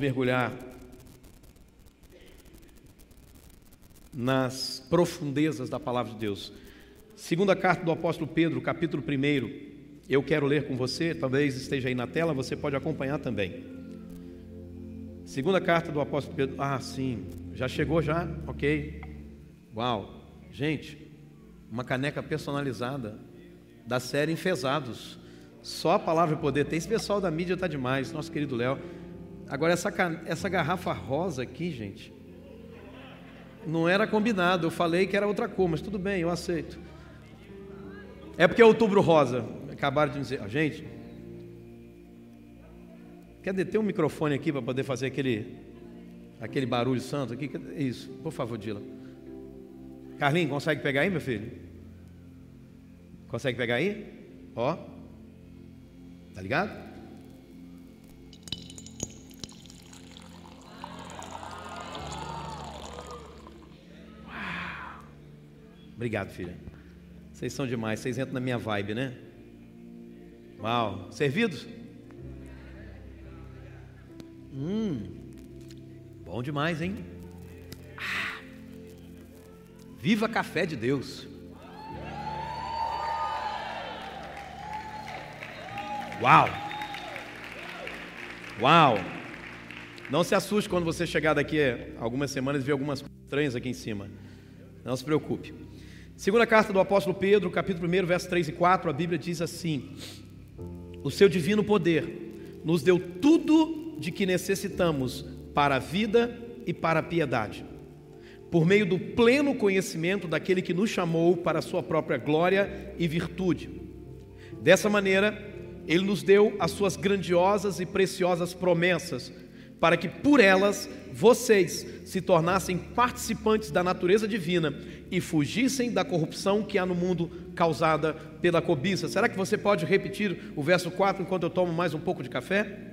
mergulhar nas profundezas da palavra de Deus. Segunda carta do apóstolo Pedro, capítulo 1, eu quero ler com você, talvez esteja aí na tela, você pode acompanhar também. Segunda carta do apóstolo Pedro, ah, sim, já chegou já? Ok. Uau, gente, uma caneca personalizada da série Enfesados. Só a palavra e poder. Tem esse pessoal da mídia está demais, nosso querido Léo. Agora, essa, essa garrafa rosa aqui, gente, não era combinado. Eu falei que era outra cor, mas tudo bem, eu aceito. É porque é outubro rosa. Acabaram de dizer, gente. Quer deter um microfone aqui para poder fazer aquele, aquele barulho santo aqui? Isso, por favor, Dila. Carlinhos, consegue pegar aí, meu filho? Consegue pegar aí? Ó. Tá ligado? Obrigado, filha. Vocês são demais, vocês entram na minha vibe, né? Uau, servidos? Hum, bom demais, hein? Ah, viva café de Deus. Uau! Uau! Não se assuste quando você chegar daqui algumas semanas e ver algumas estranhas aqui em cima. Não se preocupe. Segunda carta do apóstolo Pedro, capítulo 1, versos 3 e 4, a Bíblia diz assim: O seu divino poder nos deu tudo de que necessitamos para a vida e para a piedade, por meio do pleno conhecimento daquele que nos chamou para a sua própria glória e virtude. Dessa maneira, ele nos deu as suas grandiosas e preciosas promessas, para que por elas vocês se tornassem participantes da natureza divina e fugissem da corrupção que há no mundo causada pela cobiça. Será que você pode repetir o verso 4 enquanto eu tomo mais um pouco de café?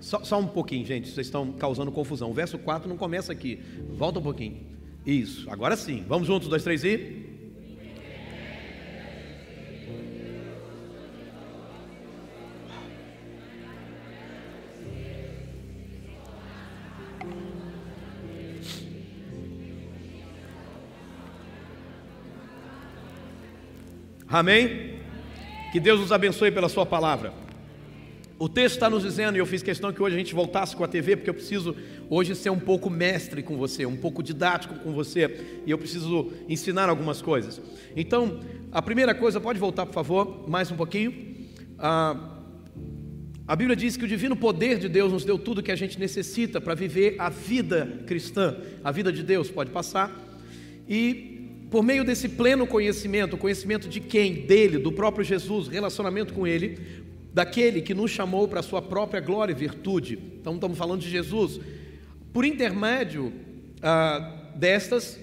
Só, só, um pouquinho, gente, vocês estão causando confusão. O verso 4 não começa aqui. Volta um pouquinho. Isso, agora sim. Vamos juntos, dois, três e. Amém? Que Deus nos abençoe pela Sua palavra. O texto está nos dizendo, e eu fiz questão que hoje a gente voltasse com a TV, porque eu preciso hoje ser um pouco mestre com você, um pouco didático com você, e eu preciso ensinar algumas coisas. Então, a primeira coisa, pode voltar por favor, mais um pouquinho. Ah, a Bíblia diz que o divino poder de Deus nos deu tudo que a gente necessita para viver a vida cristã, a vida de Deus, pode passar. E por meio desse pleno conhecimento, conhecimento de quem? Dele, do próprio Jesus, relacionamento com Ele, daquele que nos chamou para a sua própria glória e virtude. Então estamos falando de Jesus. Por intermédio ah, destas,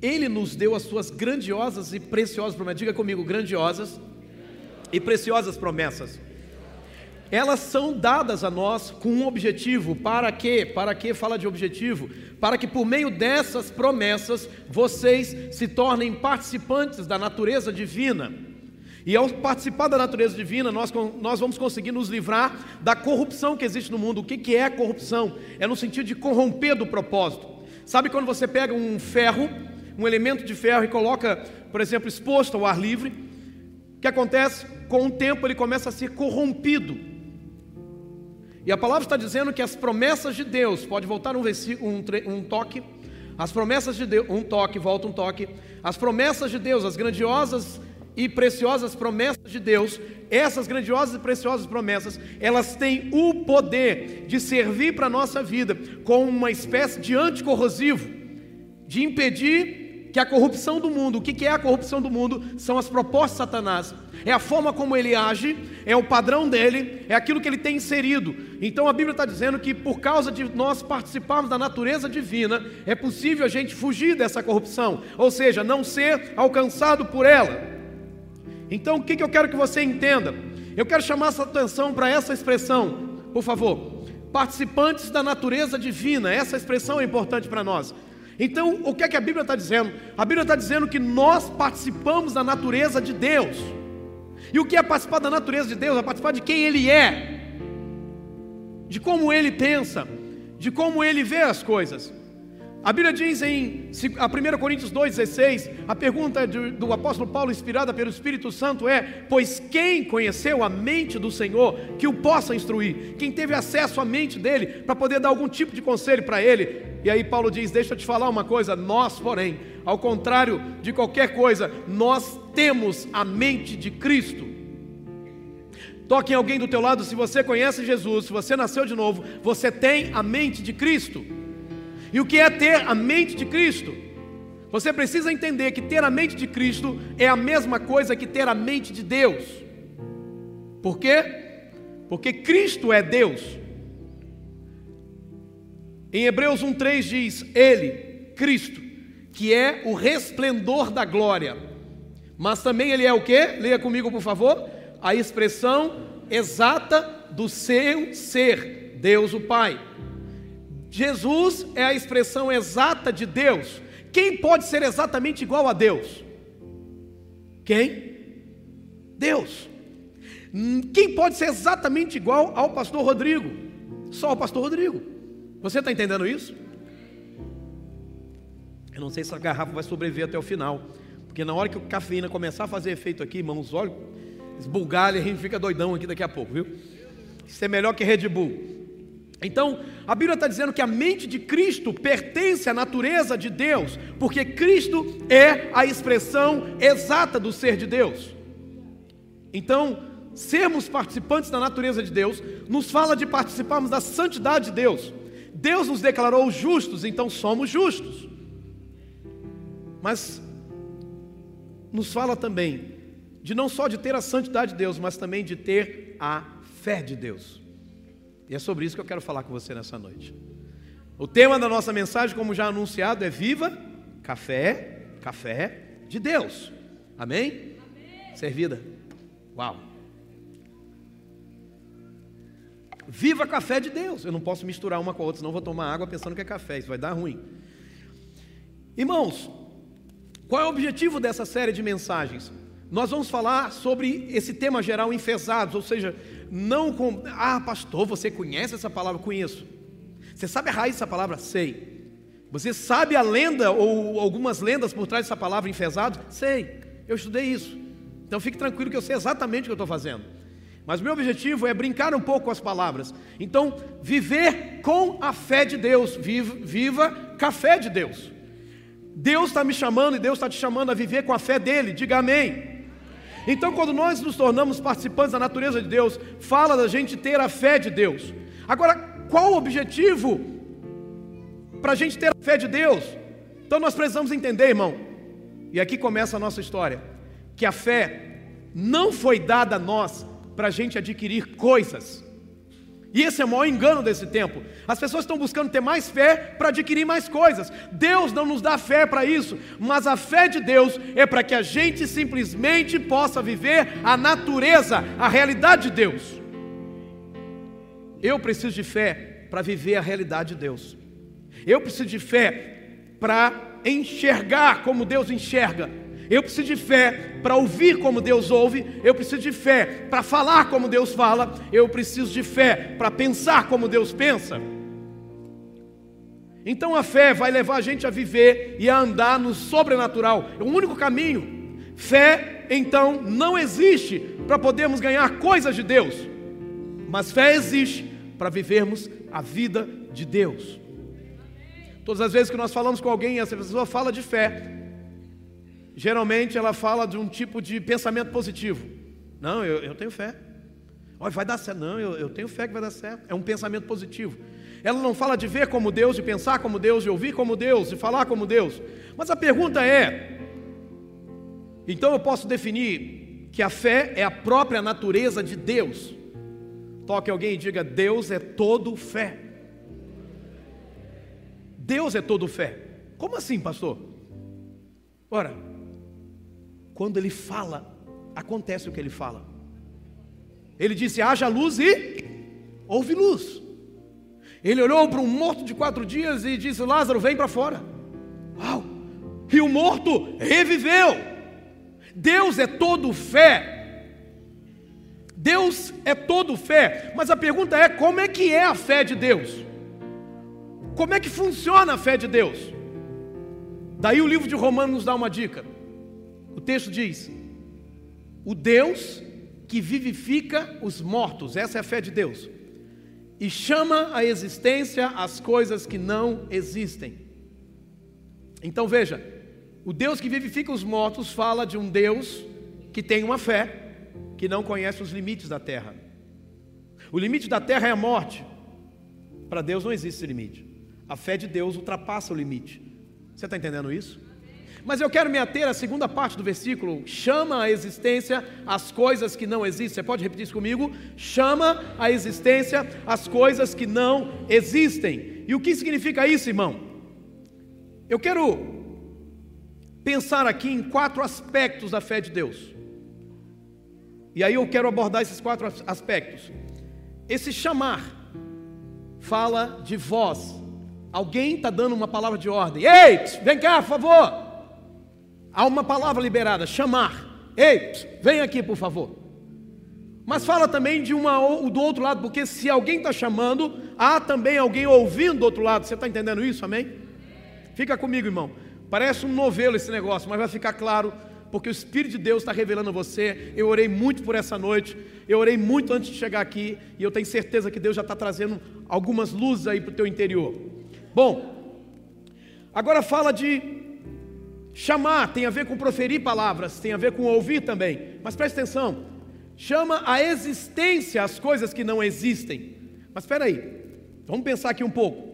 Ele nos deu as suas grandiosas e preciosas promessas. Diga comigo, grandiosas e preciosas promessas elas são dadas a nós com um objetivo. Para quê? Para que fala de objetivo? Para que por meio dessas promessas vocês se tornem participantes da natureza divina. E ao participar da natureza divina, nós, nós vamos conseguir nos livrar da corrupção que existe no mundo. O que, que é corrupção? É no sentido de corromper do propósito. Sabe quando você pega um ferro, um elemento de ferro e coloca, por exemplo, exposto ao ar livre? O que acontece? Com o tempo ele começa a ser corrompido. E a palavra está dizendo que as promessas de Deus, pode voltar um, um, um toque, as promessas de Deus, um toque, volta um toque, as promessas de Deus, as grandiosas e preciosas promessas de Deus, essas grandiosas e preciosas promessas, elas têm o poder de servir para a nossa vida como uma espécie de anticorrosivo, de impedir que a corrupção do mundo, o que é a corrupção do mundo? São as propostas de Satanás, é a forma como ele age, é o padrão dele, é aquilo que ele tem inserido. Então a Bíblia está dizendo que por causa de nós participarmos da natureza divina, é possível a gente fugir dessa corrupção, ou seja, não ser alcançado por ela. Então o que eu quero que você entenda? Eu quero chamar essa atenção para essa expressão, por favor. Participantes da natureza divina, essa expressão é importante para nós. Então, o que é que a Bíblia está dizendo? A Bíblia está dizendo que nós participamos da natureza de Deus. E o que é participar da natureza de Deus? É participar de quem Ele é, de como Ele pensa, de como Ele vê as coisas. A Bíblia diz em 1 Coríntios 2,16, a pergunta do apóstolo Paulo, inspirada pelo Espírito Santo, é: Pois quem conheceu a mente do Senhor que o possa instruir? Quem teve acesso à mente dele para poder dar algum tipo de conselho para ele? E aí Paulo diz: Deixa eu te falar uma coisa, nós, porém, ao contrário de qualquer coisa, nós temos a mente de Cristo. Toque em alguém do teu lado, se você conhece Jesus, se você nasceu de novo, você tem a mente de Cristo. E o que é ter a mente de Cristo? Você precisa entender que ter a mente de Cristo é a mesma coisa que ter a mente de Deus. Por quê? Porque Cristo é Deus. Em Hebreus 1,3 diz: Ele, Cristo, que é o resplendor da glória, mas também Ele é o que? Leia comigo, por favor. A expressão exata do seu ser, Deus o Pai. Jesus é a expressão exata de Deus. Quem pode ser exatamente igual a Deus? Quem? Deus. Quem pode ser exatamente igual ao pastor Rodrigo? Só o pastor Rodrigo. Você está entendendo isso? Eu não sei se a garrafa vai sobreviver até o final. Porque na hora que a cafeína começar a fazer efeito aqui, irmãos, olha, esbulgalha, a gente fica doidão aqui daqui a pouco, viu? Isso é melhor que Red Bull. Então, a Bíblia está dizendo que a mente de Cristo pertence à natureza de Deus, porque Cristo é a expressão exata do ser de Deus. Então, sermos participantes da natureza de Deus nos fala de participarmos da santidade de Deus. Deus nos declarou justos, então somos justos. Mas nos fala também de não só de ter a santidade de Deus, mas também de ter a fé de Deus. E é sobre isso que eu quero falar com você nessa noite. O tema da nossa mensagem, como já anunciado, é Viva Café, Café de Deus. Amém? Amém. Servida. Uau. Viva café de Deus. Eu não posso misturar uma com a outra, senão vou tomar água pensando que é café. Isso vai dar ruim. Irmãos, qual é o objetivo dessa série de mensagens? Nós vamos falar sobre esse tema geral enfesados, ou seja, não com. Ah, pastor, você conhece essa palavra? Conheço. Você sabe a raiz dessa palavra? Sei. Você sabe a lenda ou algumas lendas por trás dessa palavra enfesado? Sei. Eu estudei isso. Então fique tranquilo que eu sei exatamente o que eu estou fazendo. Mas meu objetivo é brincar um pouco com as palavras. Então, viver com a fé de Deus. Viva, viva com a fé de Deus. Deus está me chamando e Deus está te chamando a viver com a fé dele. Diga amém. Então, quando nós nos tornamos participantes da natureza de Deus, fala da gente ter a fé de Deus. Agora, qual o objetivo para a gente ter a fé de Deus? Então, nós precisamos entender, irmão, e aqui começa a nossa história, que a fé não foi dada a nós para a gente adquirir coisas. E esse é o maior engano desse tempo. As pessoas estão buscando ter mais fé para adquirir mais coisas. Deus não nos dá fé para isso, mas a fé de Deus é para que a gente simplesmente possa viver a natureza, a realidade de Deus. Eu preciso de fé para viver a realidade de Deus. Eu preciso de fé para enxergar como Deus enxerga eu preciso de fé para ouvir como Deus ouve, eu preciso de fé para falar como Deus fala, eu preciso de fé para pensar como Deus pensa. Então a fé vai levar a gente a viver e a andar no sobrenatural, é o único caminho. Fé, então, não existe para podermos ganhar coisas de Deus, mas fé existe para vivermos a vida de Deus. Todas as vezes que nós falamos com alguém, essa pessoa fala de fé, geralmente ela fala de um tipo de pensamento positivo. Não, eu, eu tenho fé. Olha, vai dar certo. Não, eu, eu tenho fé que vai dar certo. É um pensamento positivo. Ela não fala de ver como Deus, de pensar como Deus, de ouvir como Deus, de falar como Deus. Mas a pergunta é: então eu posso definir que a fé é a própria natureza de Deus? Toque alguém e diga: Deus é todo fé. Deus é todo fé. Como assim, pastor? Ora, quando ele fala, acontece o que ele fala. Ele disse: haja luz e houve luz. Ele olhou para um morto de quatro dias e disse: Lázaro, vem para fora. e o morto reviveu. Deus é todo fé. Deus é todo fé. Mas a pergunta é: como é que é a fé de Deus? Como é que funciona a fé de Deus? Daí o livro de Romanos nos dá uma dica. O texto diz: O Deus que vivifica os mortos, essa é a fé de Deus, e chama à existência as coisas que não existem. Então veja, o Deus que vivifica os mortos fala de um Deus que tem uma fé, que não conhece os limites da terra. O limite da terra é a morte. Para Deus não existe esse limite. A fé de Deus ultrapassa o limite. Você está entendendo isso? Mas eu quero me ater à segunda parte do versículo: chama a existência as coisas que não existem. Você pode repetir isso comigo? Chama a existência as coisas que não existem. E o que significa isso, irmão? Eu quero pensar aqui em quatro aspectos da fé de Deus. E aí eu quero abordar esses quatro aspectos. Esse chamar fala de voz. Alguém está dando uma palavra de ordem. Ei, vem cá, por favor. Há uma palavra liberada, chamar. Ei, vem aqui, por favor. Mas fala também de uma do outro lado, porque se alguém está chamando, há também alguém ouvindo do outro lado. Você está entendendo isso? Amém? Fica comigo, irmão. Parece um novelo esse negócio, mas vai ficar claro, porque o Espírito de Deus está revelando a você. Eu orei muito por essa noite, eu orei muito antes de chegar aqui, e eu tenho certeza que Deus já está trazendo algumas luzes aí para o teu interior. Bom, agora fala de Chamar tem a ver com proferir palavras, tem a ver com ouvir também. Mas preste atenção: chama a existência as coisas que não existem. Mas espera aí, vamos pensar aqui um pouco.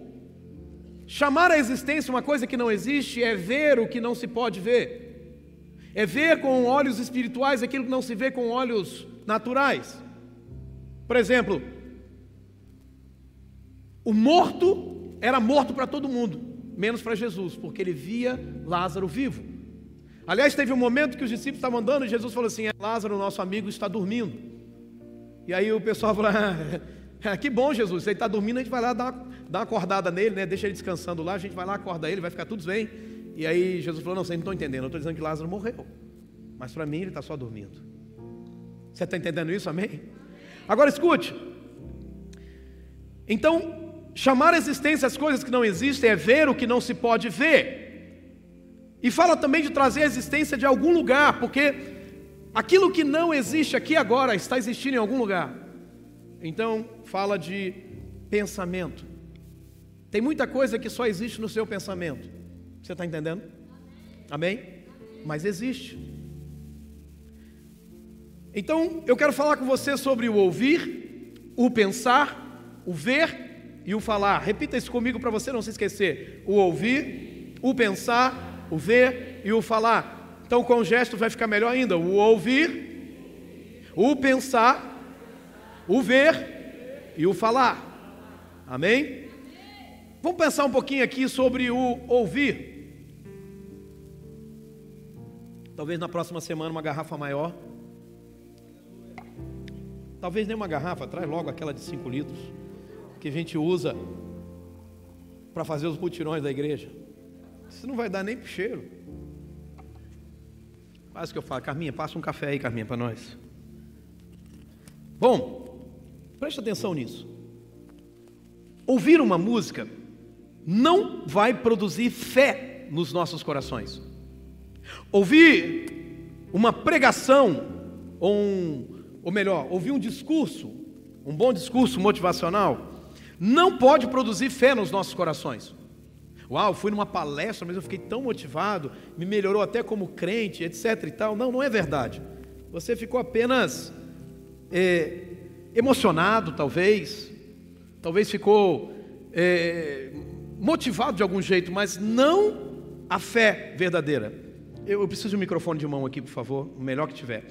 Chamar a existência uma coisa que não existe é ver o que não se pode ver, é ver com olhos espirituais aquilo que não se vê com olhos naturais. Por exemplo, o morto era morto para todo mundo menos para Jesus, porque ele via Lázaro vivo. Aliás, teve um momento que os discípulos estavam andando e Jesus falou assim: é, Lázaro, nosso amigo, está dormindo. E aí o pessoal falou: ah, que bom, Jesus, ele está dormindo, a gente vai lá dar, dar uma acordada nele, né? deixa ele descansando lá, a gente vai lá acordar ele, vai ficar tudo bem. E aí Jesus falou: Não, vocês não estão entendendo, eu estou dizendo que Lázaro morreu, mas para mim ele está só dormindo. Você está entendendo isso, amém? Agora escute. Então, Chamar a existência as coisas que não existem é ver o que não se pode ver. E fala também de trazer a existência de algum lugar, porque aquilo que não existe aqui agora está existindo em algum lugar. Então, fala de pensamento. Tem muita coisa que só existe no seu pensamento. Você está entendendo? Amém? Mas existe. Então, eu quero falar com você sobre o ouvir, o pensar, o ver e o falar. Repita isso comigo para você não se esquecer: o ouvir, o pensar, o ver e o falar. Então, com o gesto vai ficar melhor ainda: o ouvir, o pensar, o ver e o falar. Amém? Vamos pensar um pouquinho aqui sobre o ouvir. Talvez na próxima semana uma garrafa maior. Talvez nem uma garrafa, traz logo aquela de 5 litros que a gente usa para fazer os mutirões da igreja. Isso não vai dar nem para cheiro. O que eu falo, Carminha, passa um café aí, Carminha, para nós. Bom, preste atenção nisso. Ouvir uma música não vai produzir fé nos nossos corações. Ouvir uma pregação, ou, um, ou melhor, ouvir um discurso, um bom discurso motivacional, não pode produzir fé nos nossos corações. Uau, fui numa palestra, mas eu fiquei tão motivado, me melhorou até como crente, etc e tal. Não, não é verdade. Você ficou apenas é, emocionado, talvez, talvez ficou é, motivado de algum jeito, mas não a fé verdadeira. Eu, eu, preciso de um microfone de mão aqui, por favor, o melhor que tiver.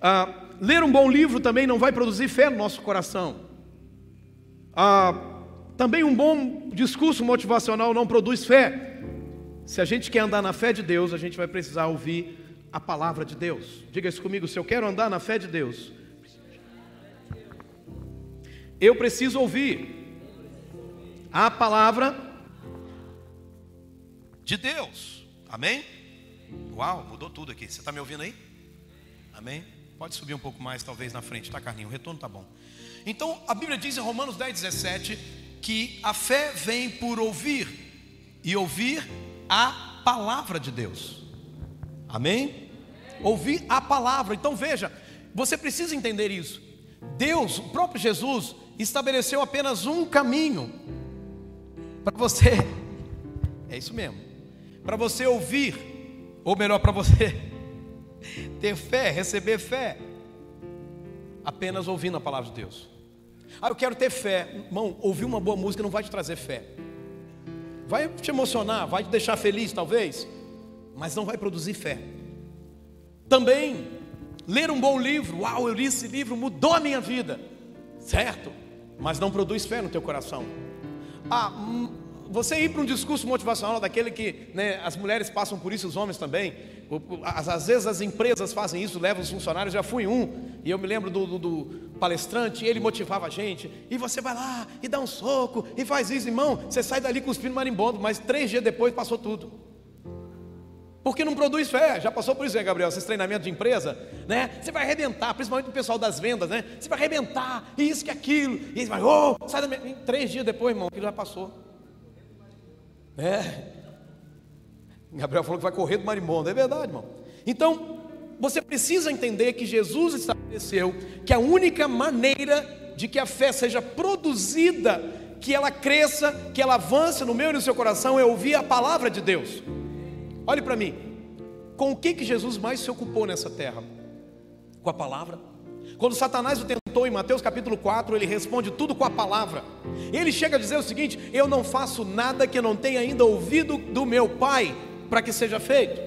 Ah, ler um bom livro também não vai produzir fé no nosso coração. Ah, também um bom discurso motivacional não produz fé. Se a gente quer andar na fé de Deus, a gente vai precisar ouvir a palavra de Deus. Diga isso comigo, se eu quero andar na fé de Deus, eu preciso ouvir a palavra de Deus. Amém? Uau, mudou tudo aqui. Você está me ouvindo aí? Amém? Pode subir um pouco mais, talvez, na frente, tá, Carlinho? O retorno tá bom. Então, a Bíblia diz em Romanos 10, 17, que a fé vem por ouvir, e ouvir a palavra de Deus. Amém? Ouvir a palavra. Então, veja, você precisa entender isso. Deus, o próprio Jesus, estabeleceu apenas um caminho para você, é isso mesmo, para você ouvir, ou melhor, para você ter fé, receber fé, apenas ouvindo a palavra de Deus. Ah, eu quero ter fé, irmão, ouvir uma boa música não vai te trazer fé, vai te emocionar, vai te deixar feliz, talvez, mas não vai produzir fé. Também, ler um bom livro, uau, eu li esse livro, mudou a minha vida, certo? mas não produz fé no teu coração. Ah, hum, você ir para um discurso motivacional daquele que né, as mulheres passam por isso, os homens também. Às, vezes as empresas fazem isso, levam os funcionários. Já fui um, e eu me lembro do, do, do palestrante, ele motivava a gente. E você vai lá e dá um soco e faz isso, irmão. Você sai dali cuspindo marimbondo, mas três dias depois passou tudo. Porque não produz fé. Já passou por isso, né, Gabriel? Esses treinamentos de empresa, né? Você vai arrebentar, principalmente o pessoal das vendas, né? Você vai arrebentar, isso que aquilo. E vai, oh, sai da minha... Três dias depois, irmão, aquilo já passou. É. Gabriel falou que vai correr do marimbondo. É verdade, irmão. Então, você precisa entender que Jesus estabeleceu que a única maneira de que a fé seja produzida, que ela cresça, que ela avance no meu e no seu coração, é ouvir a palavra de Deus. Olhe para mim. Com o que, que Jesus mais se ocupou nessa terra? Com a palavra. Quando Satanás o tentou em Mateus capítulo 4, ele responde tudo com a palavra. Ele chega a dizer o seguinte: Eu não faço nada que eu não tenha ainda ouvido do meu Pai para que seja feito.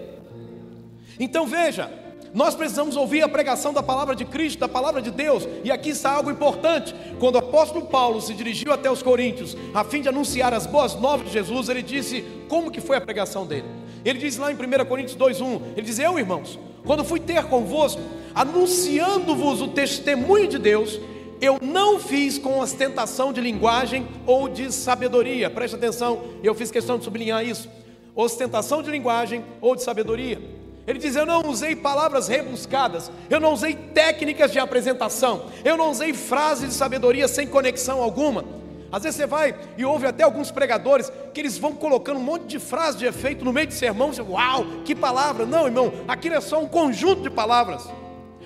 Então veja, nós precisamos ouvir a pregação da palavra de Cristo, da palavra de Deus, e aqui está algo importante. Quando o apóstolo Paulo se dirigiu até os coríntios, a fim de anunciar as boas novas de Jesus, ele disse como que foi a pregação dele. Ele diz lá em 1 Coríntios 2:1, ele diz: "Eu, irmãos, quando fui ter convosco, anunciando-vos o testemunho de Deus, eu não fiz com ostentação de linguagem ou de sabedoria. Preste atenção, eu fiz questão de sublinhar isso. Ostentação de linguagem ou de sabedoria. Ele diz: Eu não usei palavras rebuscadas, eu não usei técnicas de apresentação, eu não usei frases de sabedoria sem conexão alguma. Às vezes você vai e ouve até alguns pregadores que eles vão colocando um monte de frases de efeito no meio de sermão, você, uau, que palavra! Não, irmão, aquilo é só um conjunto de palavras,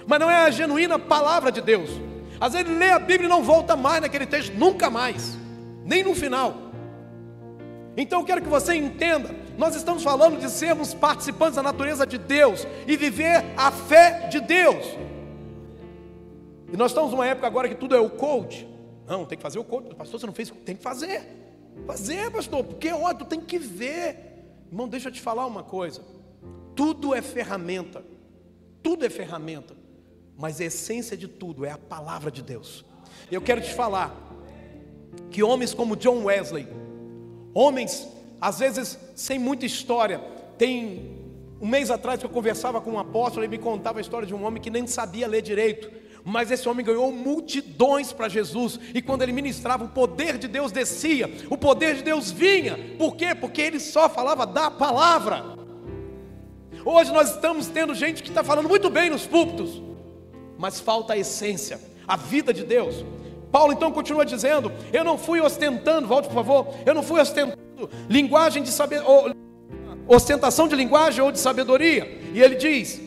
mas não é a genuína palavra de Deus. Às vezes ele lê a Bíblia e não volta mais naquele texto, nunca mais, nem no final. Então eu quero que você entenda nós estamos falando de sermos participantes da natureza de Deus e viver a fé de Deus. E nós estamos numa época agora que tudo é o coach. Não, tem que fazer o coach. Pastor, você não fez, tem que fazer. Fazer, pastor, porque ó, tu tem que ver. Irmão, deixa eu te falar uma coisa. Tudo é ferramenta. Tudo é ferramenta. Mas a essência de tudo é a palavra de Deus. Eu quero te falar que homens como John Wesley, homens às vezes sem muita história. Tem um mês atrás que eu conversava com um apóstolo, ele me contava a história de um homem que nem sabia ler direito. Mas esse homem ganhou multidões para Jesus, e quando ele ministrava, o poder de Deus descia, o poder de Deus vinha. Por quê? Porque ele só falava da palavra. Hoje nós estamos tendo gente que está falando muito bem nos púlpitos, mas falta a essência, a vida de Deus. Paulo então continua dizendo: Eu não fui ostentando, volte por favor, eu não fui ostentando linguagem de saber, ostentação de linguagem ou de sabedoria. E ele diz: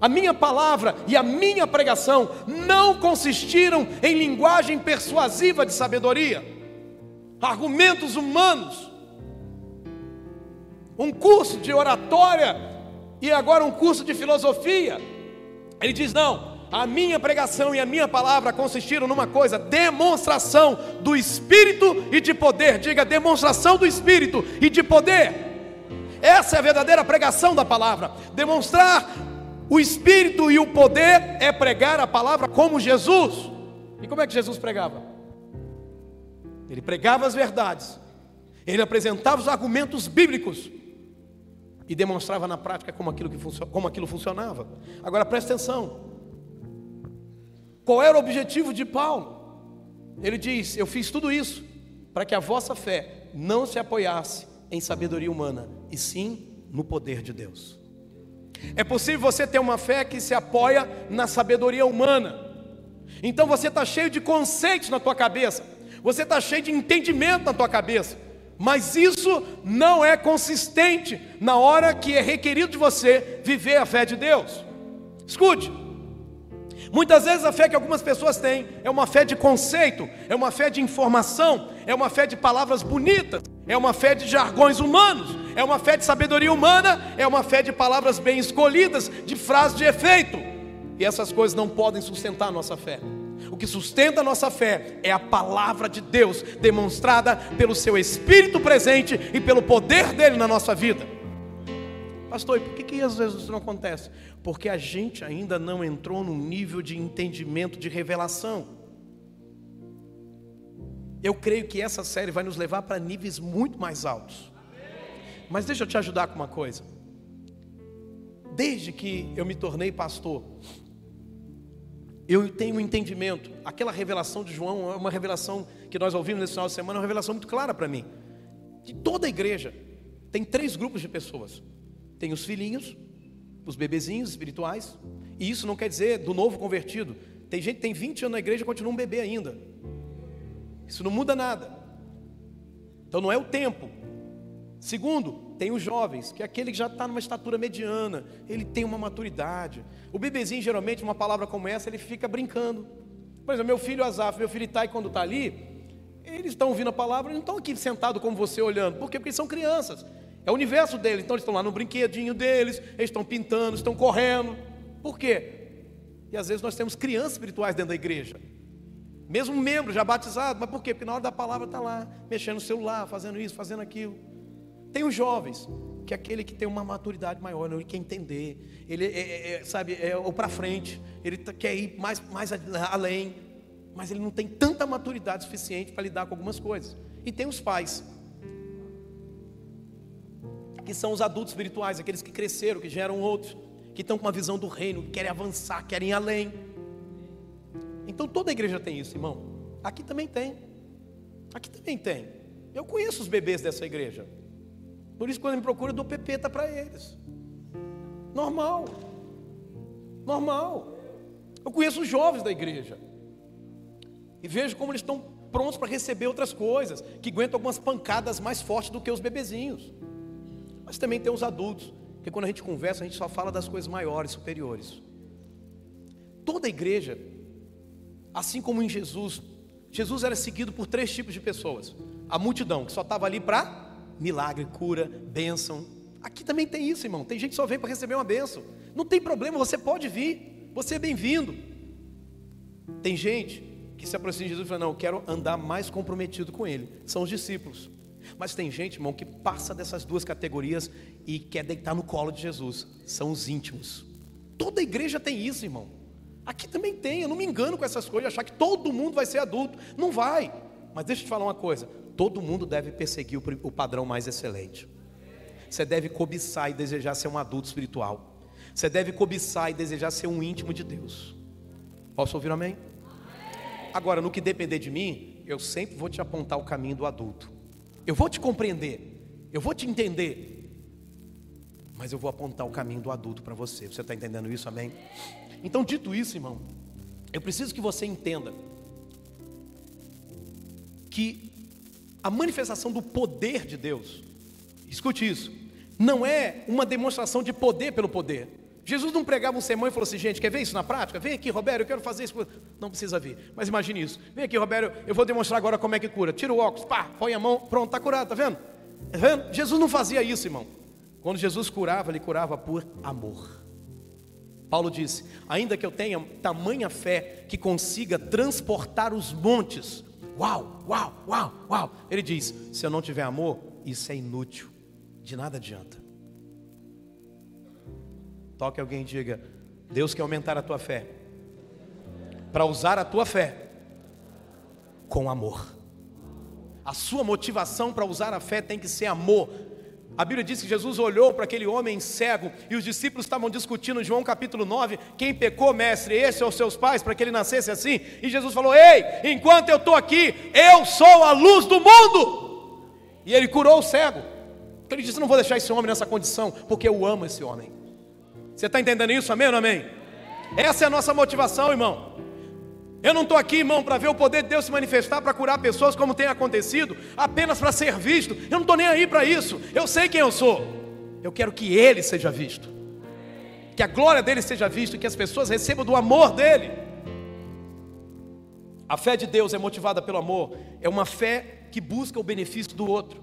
a minha palavra e a minha pregação não consistiram em linguagem persuasiva de sabedoria, argumentos humanos, um curso de oratória e agora um curso de filosofia. Ele diz: não, a minha pregação e a minha palavra consistiram numa coisa: demonstração do Espírito e de poder. Diga, demonstração do Espírito e de poder. Essa é a verdadeira pregação da palavra. Demonstrar o Espírito e o poder é pregar a palavra como Jesus. E como é que Jesus pregava? Ele pregava as verdades, ele apresentava os argumentos bíblicos e demonstrava na prática como aquilo, que como aquilo funcionava. Agora preste atenção: qual era o objetivo de Paulo? Ele diz: Eu fiz tudo isso para que a vossa fé não se apoiasse em sabedoria humana, e sim no poder de Deus. É possível você ter uma fé que se apoia na sabedoria humana. Então você está cheio de conceitos na tua cabeça, você está cheio de entendimento na tua cabeça, mas isso não é consistente na hora que é requerido de você viver a fé de Deus. Escute, muitas vezes a fé que algumas pessoas têm é uma fé de conceito, é uma fé de informação, é uma fé de palavras bonitas, é uma fé de jargões humanos, é uma fé de sabedoria humana, é uma fé de palavras bem escolhidas, de frases de efeito. E essas coisas não podem sustentar a nossa fé. O que sustenta a nossa fé é a palavra de Deus, demonstrada pelo seu Espírito presente e pelo poder dele na nossa vida. Pastor, e por que, que às vezes isso não acontece? Porque a gente ainda não entrou no nível de entendimento, de revelação. Eu creio que essa série vai nos levar para níveis muito mais altos. Mas deixa eu te ajudar com uma coisa. Desde que eu me tornei pastor, eu tenho um entendimento. Aquela revelação de João é uma revelação que nós ouvimos nesse final de semana, é uma revelação muito clara para mim. De toda a igreja tem três grupos de pessoas: tem os filhinhos, os bebezinhos espirituais, e isso não quer dizer do novo convertido. Tem gente que tem 20 anos na igreja e continua um bebê ainda. Isso não muda nada. Então não é o tempo. Segundo, tem os jovens, que é aquele que já está numa estatura mediana, ele tem uma maturidade. O bebezinho, geralmente, uma palavra como essa, ele fica brincando. Por exemplo, meu filho Azaf, meu filho Itai, quando está ali, eles estão ouvindo a palavra, eles não estão aqui sentados como você olhando. Por quê? Porque eles são crianças. É o universo deles. Então eles estão lá no brinquedinho deles, eles estão pintando, estão correndo. Por quê? E às vezes nós temos crianças espirituais dentro da igreja. Mesmo membro já batizado, mas por quê? Porque na hora da palavra está lá, mexendo no celular, fazendo isso, fazendo aquilo. Tem os jovens, que é aquele que tem uma maturidade maior, ele quer entender, ele é, é, é sabe, é ou para frente, ele tá, quer ir mais, mais além, mas ele não tem tanta maturidade suficiente para lidar com algumas coisas. E tem os pais, que são os adultos espirituais, aqueles que cresceram, que geram outros, que estão com uma visão do reino, que querem avançar, querem ir além. Então toda igreja tem isso, irmão. Aqui também tem. Aqui também tem. Eu conheço os bebês dessa igreja. Por isso, quando me procura, eu dou pepeta para eles. Normal. Normal. Eu conheço os jovens da igreja. E vejo como eles estão prontos para receber outras coisas, que aguentam algumas pancadas mais fortes do que os bebezinhos. Mas também tem os adultos, que quando a gente conversa, a gente só fala das coisas maiores, superiores. Toda a igreja, assim como em Jesus, Jesus era seguido por três tipos de pessoas: a multidão, que só estava ali para milagre, cura, bênção. Aqui também tem isso, irmão. Tem gente que só vem para receber uma bênção. Não tem problema, você pode vir. Você é bem-vindo. Tem gente que se aproxima de Jesus e fala: Não, eu quero andar mais comprometido com Ele. São os discípulos. Mas tem gente, irmão, que passa dessas duas categorias e quer deitar no colo de Jesus. São os íntimos. Toda igreja tem isso, irmão. Aqui também tem. Eu não me engano com essas coisas, achar que todo mundo vai ser adulto. Não vai. Mas deixa eu te falar uma coisa: todo mundo deve perseguir o padrão mais excelente. Você deve cobiçar e desejar ser um adulto espiritual. Você deve cobiçar e desejar ser um íntimo de Deus. Posso ouvir amém? Agora, no que depender de mim, eu sempre vou te apontar o caminho do adulto. Eu vou te compreender, eu vou te entender, mas eu vou apontar o caminho do adulto para você. Você está entendendo isso, amém? Então, dito isso, irmão, eu preciso que você entenda que a manifestação do poder de Deus, escute isso, não é uma demonstração de poder pelo poder. Jesus não pregava um sermão e falou assim, gente, quer ver isso na prática? Vem aqui, Roberto, eu quero fazer isso. Não precisa vir, mas imagine isso. Vem aqui, Roberto, eu vou demonstrar agora como é que cura. Tira o óculos, pá, põe a mão, pronto, está curado, tá vendo? Tá vendo? Jesus não fazia isso, irmão. Quando Jesus curava, ele curava por amor. Paulo disse: ainda que eu tenha tamanha fé que consiga transportar os montes, uau, uau, uau, uau. Ele diz: se eu não tiver amor, isso é inútil, de nada adianta. Toque alguém e diga: Deus quer aumentar a tua fé, para usar a tua fé com amor. A sua motivação para usar a fé tem que ser amor, a Bíblia diz que Jesus olhou para aquele homem cego e os discípulos estavam discutindo João capítulo 9: quem pecou, mestre, esse ou seus pais, para que ele nascesse assim? E Jesus falou: Ei, enquanto eu estou aqui, eu sou a luz do mundo. E ele curou o cego. Então ele disse: Não vou deixar esse homem nessa condição, porque eu amo esse homem. Você está entendendo isso? Amém ou não amém? Essa é a nossa motivação, irmão. Eu não estou aqui, irmão, para ver o poder de Deus se manifestar, para curar pessoas como tem acontecido, apenas para ser visto. Eu não estou nem aí para isso. Eu sei quem eu sou. Eu quero que Ele seja visto, que a glória dele seja vista, que as pessoas recebam do amor dele. A fé de Deus é motivada pelo amor, é uma fé que busca o benefício do outro.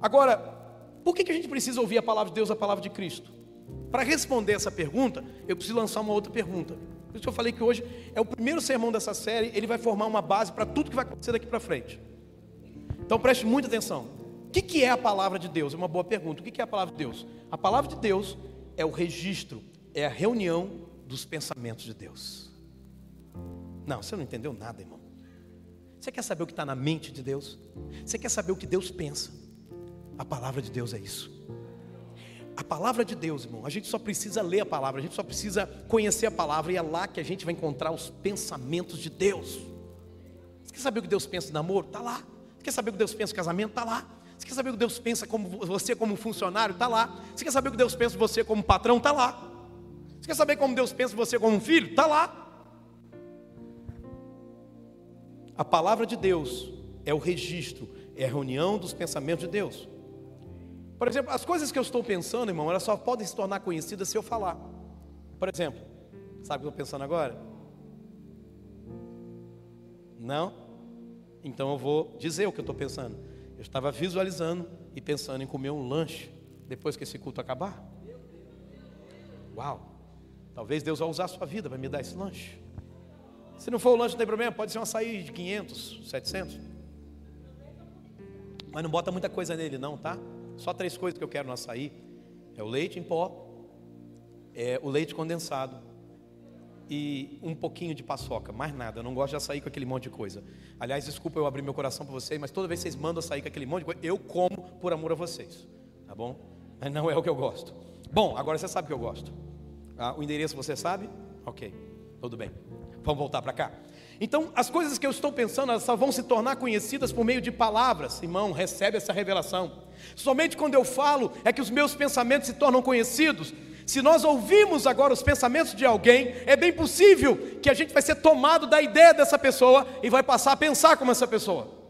Agora, por que a gente precisa ouvir a palavra de Deus, a palavra de Cristo? Para responder essa pergunta, eu preciso lançar uma outra pergunta. Por isso que eu falei que hoje é o primeiro sermão dessa série, ele vai formar uma base para tudo que vai acontecer daqui para frente. Então preste muita atenção. O que é a palavra de Deus? É uma boa pergunta. O que é a palavra de Deus? A palavra de Deus é o registro, é a reunião dos pensamentos de Deus. Não, você não entendeu nada, irmão. Você quer saber o que está na mente de Deus? Você quer saber o que Deus pensa? A palavra de Deus é isso. A palavra de Deus, irmão, a gente só precisa ler a palavra, a gente só precisa conhecer a palavra, e é lá que a gente vai encontrar os pensamentos de Deus. Você quer saber o que Deus pensa de namoro? Está lá. Você quer saber o que Deus pensa de casamento? Está lá. Você quer saber o que Deus pensa como você como funcionário? Está lá. Você quer saber o que Deus pensa de você como patrão? Está lá. Você quer saber como Deus pensa de você como filho? Está lá. A palavra de Deus é o registro, é a reunião dos pensamentos de Deus. Por exemplo, as coisas que eu estou pensando, irmão, elas só podem se tornar conhecidas se eu falar. Por exemplo, sabe o que eu estou pensando agora? Não? Então eu vou dizer o que eu estou pensando. Eu estava visualizando e pensando em comer um lanche depois que esse culto acabar. Uau! Talvez Deus vá usar a sua vida para me dar esse lanche. Se não for o lanche, não tem problema, pode ser um açaí de 500, 700. Mas não bota muita coisa nele, não, tá? Só três coisas que eu quero no açaí: é o leite em pó, é o leite condensado e um pouquinho de paçoca, mais nada. Eu não gosto de açaí com aquele monte de coisa. Aliás, desculpa eu abrir meu coração para vocês, mas toda vez que vocês mandam açaí com aquele monte de coisa, eu como por amor a vocês, tá bom? Mas não é o que eu gosto. Bom, agora você sabe o que eu gosto. Ah, o endereço você sabe? Ok, tudo bem. Vamos voltar para cá. Então, as coisas que eu estou pensando, elas só vão se tornar conhecidas por meio de palavras. Irmão, recebe essa revelação. Somente quando eu falo é que os meus pensamentos se tornam conhecidos. Se nós ouvimos agora os pensamentos de alguém, é bem possível que a gente vai ser tomado da ideia dessa pessoa e vai passar a pensar como essa pessoa.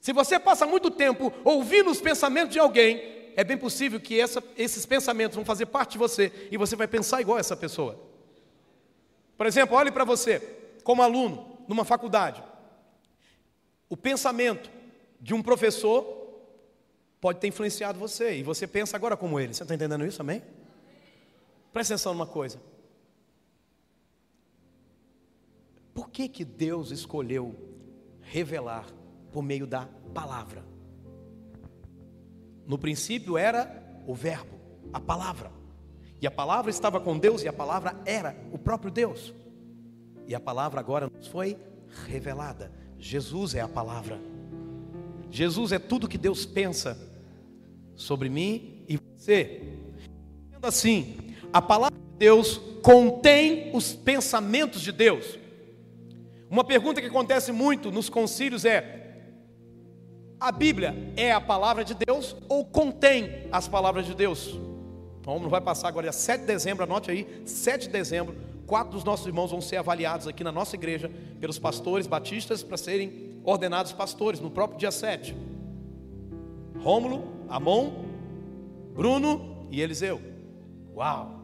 Se você passa muito tempo ouvindo os pensamentos de alguém, é bem possível que essa, esses pensamentos vão fazer parte de você e você vai pensar igual a essa pessoa. Por exemplo, olhe para você, como aluno, numa faculdade. O pensamento de um professor pode ter influenciado você, e você pensa agora como ele. Você está entendendo isso, amém? Presta atenção numa coisa. Por que, que Deus escolheu revelar por meio da palavra? No princípio era o Verbo, a palavra. E a palavra estava com Deus e a palavra era o próprio Deus. E a palavra agora nos foi revelada. Jesus é a palavra. Jesus é tudo que Deus pensa sobre mim e você. Sendo assim, a palavra de Deus contém os pensamentos de Deus. Uma pergunta que acontece muito nos concílios é: a Bíblia é a palavra de Deus ou contém as palavras de Deus? Não vai passar agora, dia 7 de dezembro, anote aí, 7 de dezembro, quatro dos nossos irmãos vão ser avaliados aqui na nossa igreja pelos pastores batistas para serem ordenados pastores no próprio dia 7. Rômulo, Amon, Bruno e Eliseu. Uau!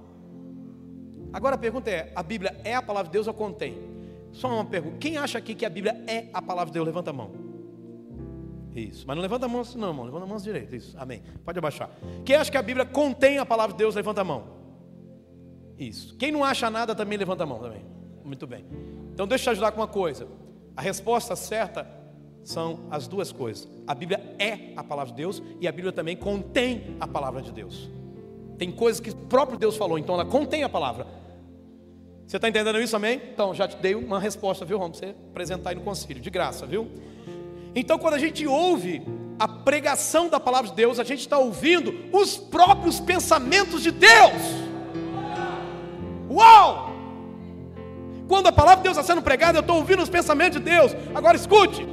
Agora a pergunta é: a Bíblia é a palavra de Deus ou contém? Só uma pergunta: quem acha aqui que a Bíblia é a palavra de Deus? Levanta a mão. Isso. Mas não levanta a mão assim, não, irmão. Levanta a mão direita. Isso. Amém. Pode abaixar. Quem acha que a Bíblia contém a palavra de Deus, levanta a mão. Isso. Quem não acha nada também levanta a mão também. Muito bem. Então deixa eu te ajudar com uma coisa. A resposta certa são as duas coisas. A Bíblia é a palavra de Deus e a Bíblia também contém a palavra de Deus. Tem coisas que o próprio Deus falou, então ela contém a palavra. Você está entendendo isso, amém? Então já te dei uma resposta, viu, Rom? Para você apresentar aí no concílio, de graça, viu? Então, quando a gente ouve a pregação da palavra de Deus, a gente está ouvindo os próprios pensamentos de Deus. Uau! Quando a palavra de Deus está sendo pregada, eu estou ouvindo os pensamentos de Deus. Agora escute: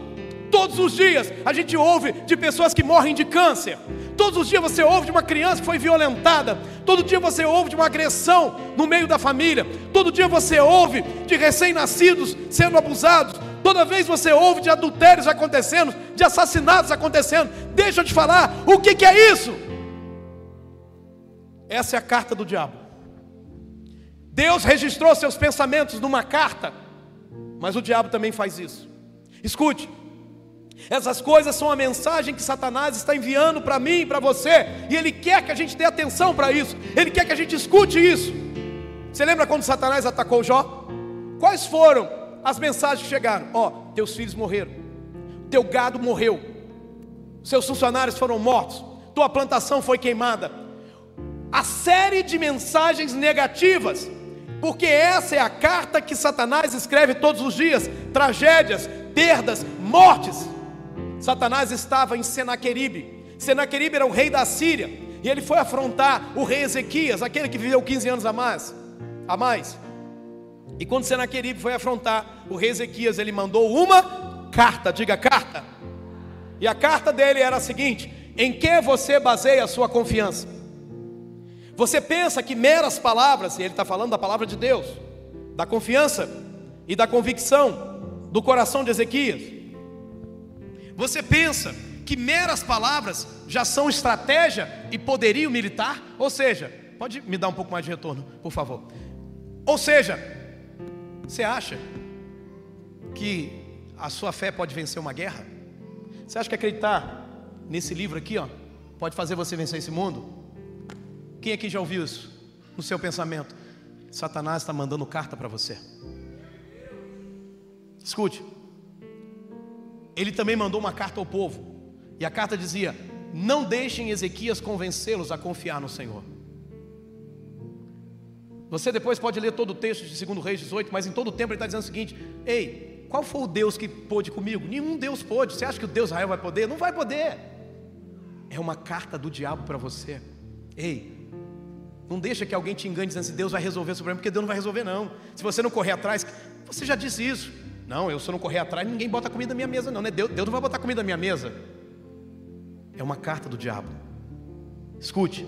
Todos os dias a gente ouve de pessoas que morrem de câncer. Todos os dias você ouve de uma criança que foi violentada. Todo dia você ouve de uma agressão no meio da família. Todo dia você ouve de recém-nascidos sendo abusados. Toda vez você ouve de adultérios acontecendo, de assassinatos acontecendo. Deixa eu te falar, o que, que é isso? Essa é a carta do diabo. Deus registrou seus pensamentos numa carta, mas o diabo também faz isso. Escute, essas coisas são a mensagem que Satanás está enviando para mim e para você, e ele quer que a gente dê atenção para isso, ele quer que a gente escute isso. Você lembra quando Satanás atacou Jó? Quais foram as mensagens chegaram? Ó, oh, teus filhos morreram, teu gado morreu, seus funcionários foram mortos, tua plantação foi queimada. A série de mensagens negativas, porque essa é a carta que Satanás escreve todos os dias: tragédias, perdas, mortes. Satanás estava em Senaqueribe. Senaqueribe era o rei da Síria. E ele foi afrontar o rei Ezequias, aquele que viveu 15 anos a mais. A mais. E quando Senaqueribe foi afrontar o rei Ezequias, ele mandou uma carta, diga carta. E a carta dele era a seguinte: em que você baseia a sua confiança? Você pensa que meras palavras, e ele está falando da palavra de Deus, da confiança e da convicção do coração de Ezequias, você pensa que meras palavras já são estratégia e poderio militar? Ou seja, pode me dar um pouco mais de retorno, por favor. Ou seja, você acha que a sua fé pode vencer uma guerra? Você acha que acreditar nesse livro aqui, ó, pode fazer você vencer esse mundo? Quem aqui já ouviu isso no seu pensamento? Satanás está mandando carta para você. Escute, ele também mandou uma carta ao povo. E a carta dizia: Não deixem Ezequias convencê-los a confiar no Senhor. Você depois pode ler todo o texto de 2 Reis 18, mas em todo o tempo ele está dizendo o seguinte: Ei, qual foi o Deus que pôde comigo? Nenhum Deus pôde. Você acha que o Deus Israel vai poder? Não vai poder. É uma carta do diabo para você. Ei, não deixa que alguém te engane dizendo assim: Deus vai resolver o problema, porque Deus não vai resolver, não. Se você não correr atrás, você já disse isso. Não, eu se eu não correr atrás, ninguém bota comida na minha mesa, não. Né? Deus, Deus não vai botar comida na minha mesa. É uma carta do diabo. Escute.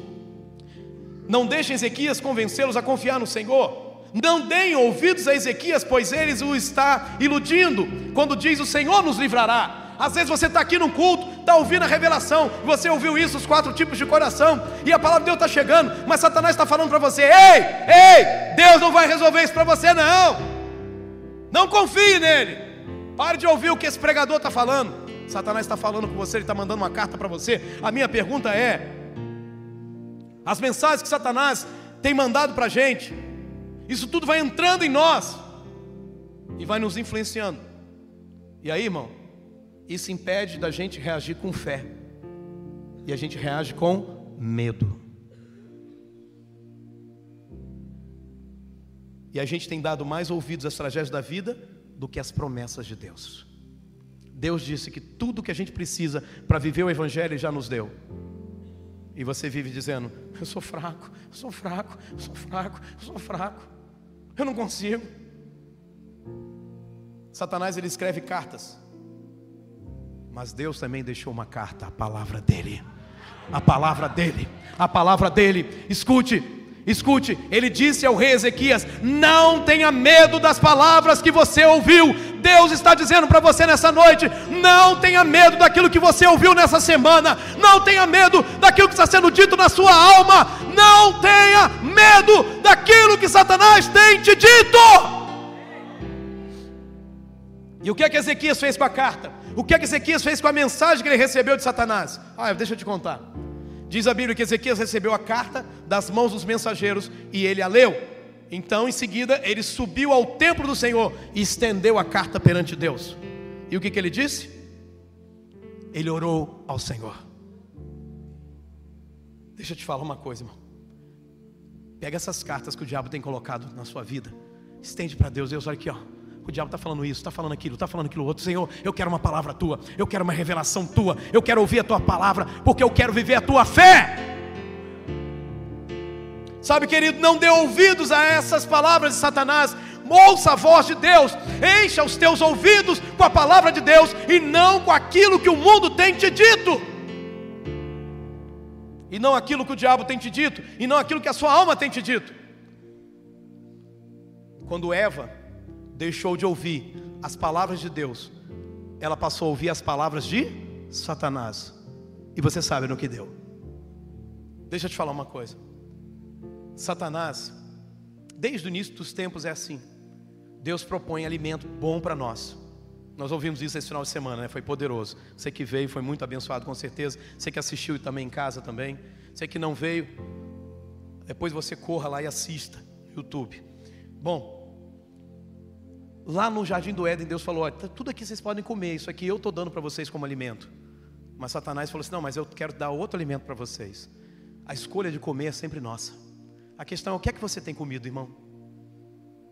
Não deixem Ezequias convencê-los a confiar no Senhor. Não deem ouvidos a Ezequias, pois eles o está iludindo. Quando diz o Senhor nos livrará. Às vezes você está aqui no culto, está ouvindo a revelação, você ouviu isso, os quatro tipos de coração, e a palavra de Deus está chegando, mas Satanás está falando para você: ei, ei, Deus não vai resolver isso para você, não. Não confie nele. Pare de ouvir o que esse pregador está falando. Satanás está falando com você, ele está mandando uma carta para você. A minha pergunta é: as mensagens que Satanás tem mandado para a gente, isso tudo vai entrando em nós e vai nos influenciando. E aí, irmão, isso impede da gente reagir com fé, e a gente reage com medo. E a gente tem dado mais ouvidos às tragédias da vida do que às promessas de Deus. Deus disse que tudo que a gente precisa para viver o Evangelho já nos deu. E você vive dizendo: Eu sou fraco, eu sou fraco, eu sou fraco, eu sou fraco, eu não consigo. Satanás ele escreve cartas, mas Deus também deixou uma carta, a palavra dele, a palavra dele, a palavra dele. Escute, Escute, ele disse ao rei Ezequias: Não tenha medo das palavras que você ouviu. Deus está dizendo para você nessa noite: Não tenha medo daquilo que você ouviu nessa semana. Não tenha medo daquilo que está sendo dito na sua alma. Não tenha medo daquilo que Satanás tem te dito. E o que é que Ezequias fez com a carta? O que é que Ezequias fez com a mensagem que ele recebeu de Satanás? Ah, deixa eu te contar. Diz a Bíblia que Ezequias recebeu a carta das mãos dos mensageiros e ele a leu. Então, em seguida, ele subiu ao templo do Senhor e estendeu a carta perante Deus. E o que, que ele disse? Ele orou ao Senhor. Deixa eu te falar uma coisa, irmão. Pega essas cartas que o diabo tem colocado na sua vida, estende para Deus. Deus, olha aqui, ó. O diabo está falando isso, está falando aquilo, está falando aquilo outro. Senhor, eu quero uma palavra tua, eu quero uma revelação tua, eu quero ouvir a tua palavra, porque eu quero viver a tua fé. Sabe, querido, não dê ouvidos a essas palavras de Satanás, ouça a voz de Deus, encha os teus ouvidos com a palavra de Deus e não com aquilo que o mundo tem te dito. E não aquilo que o diabo tem te dito, e não aquilo que a sua alma tem te dito. Quando Eva deixou de ouvir as palavras de Deus, ela passou a ouvir as palavras de Satanás. E você sabe no que deu. Deixa eu te falar uma coisa. Satanás, desde o início dos tempos é assim. Deus propõe alimento bom para nós. Nós ouvimos isso esse final de semana, né? foi poderoso. Você que veio foi muito abençoado, com certeza. Você que assistiu também em casa também. Você que não veio, depois você corra lá e assista no YouTube. Bom, lá no jardim do Éden, Deus falou: Olha, tá tudo aqui vocês podem comer, isso aqui eu estou dando para vocês como alimento. Mas Satanás falou assim: Não, mas eu quero dar outro alimento para vocês. A escolha de comer é sempre nossa. A questão é: o que é que você tem comido, irmão?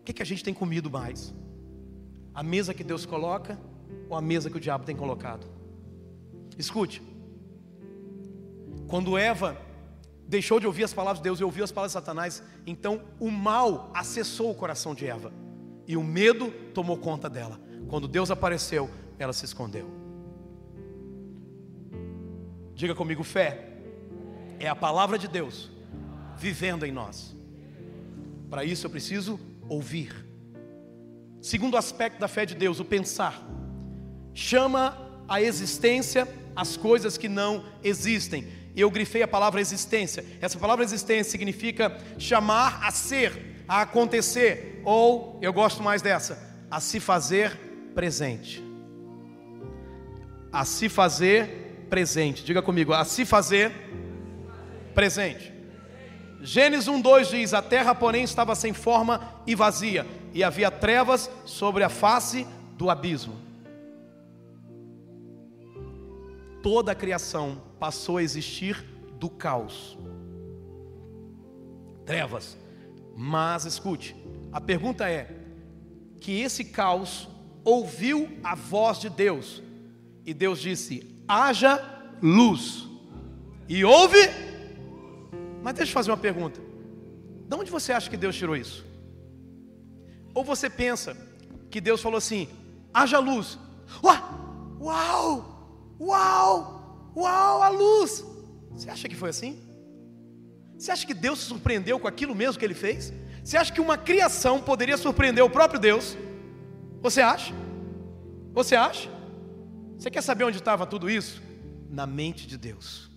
O que é que a gente tem comido mais? A mesa que Deus coloca ou a mesa que o diabo tem colocado? Escute. Quando Eva deixou de ouvir as palavras de Deus e ouviu as palavras de Satanás, então o mal acessou o coração de Eva e o medo tomou conta dela. Quando Deus apareceu, ela se escondeu. Diga comigo, fé é a palavra de Deus vivendo em nós. Para isso eu preciso ouvir. Segundo aspecto da fé de Deus, o pensar. Chama a existência as coisas que não existem. Eu grifei a palavra existência. Essa palavra existência significa chamar a ser, a acontecer, ou eu gosto mais dessa, a se fazer presente. A se fazer presente. Diga comigo, a se fazer presente. Gênesis 1:2 diz: A terra, porém, estava sem forma e vazia, e havia trevas sobre a face do abismo. Toda a criação passou a existir do caos. Trevas. Mas escute, a pergunta é: que esse caos ouviu a voz de Deus, e Deus disse: haja luz, e houve? Mas deixa eu fazer uma pergunta: de onde você acha que Deus tirou isso? Ou você pensa que Deus falou assim: haja luz, uau, uau, uau, uau, a luz. Você acha que foi assim? Você acha que Deus se surpreendeu com aquilo mesmo que ele fez? Você acha que uma criação poderia surpreender o próprio Deus? Você acha? Você acha? Você quer saber onde estava tudo isso? Na mente de Deus.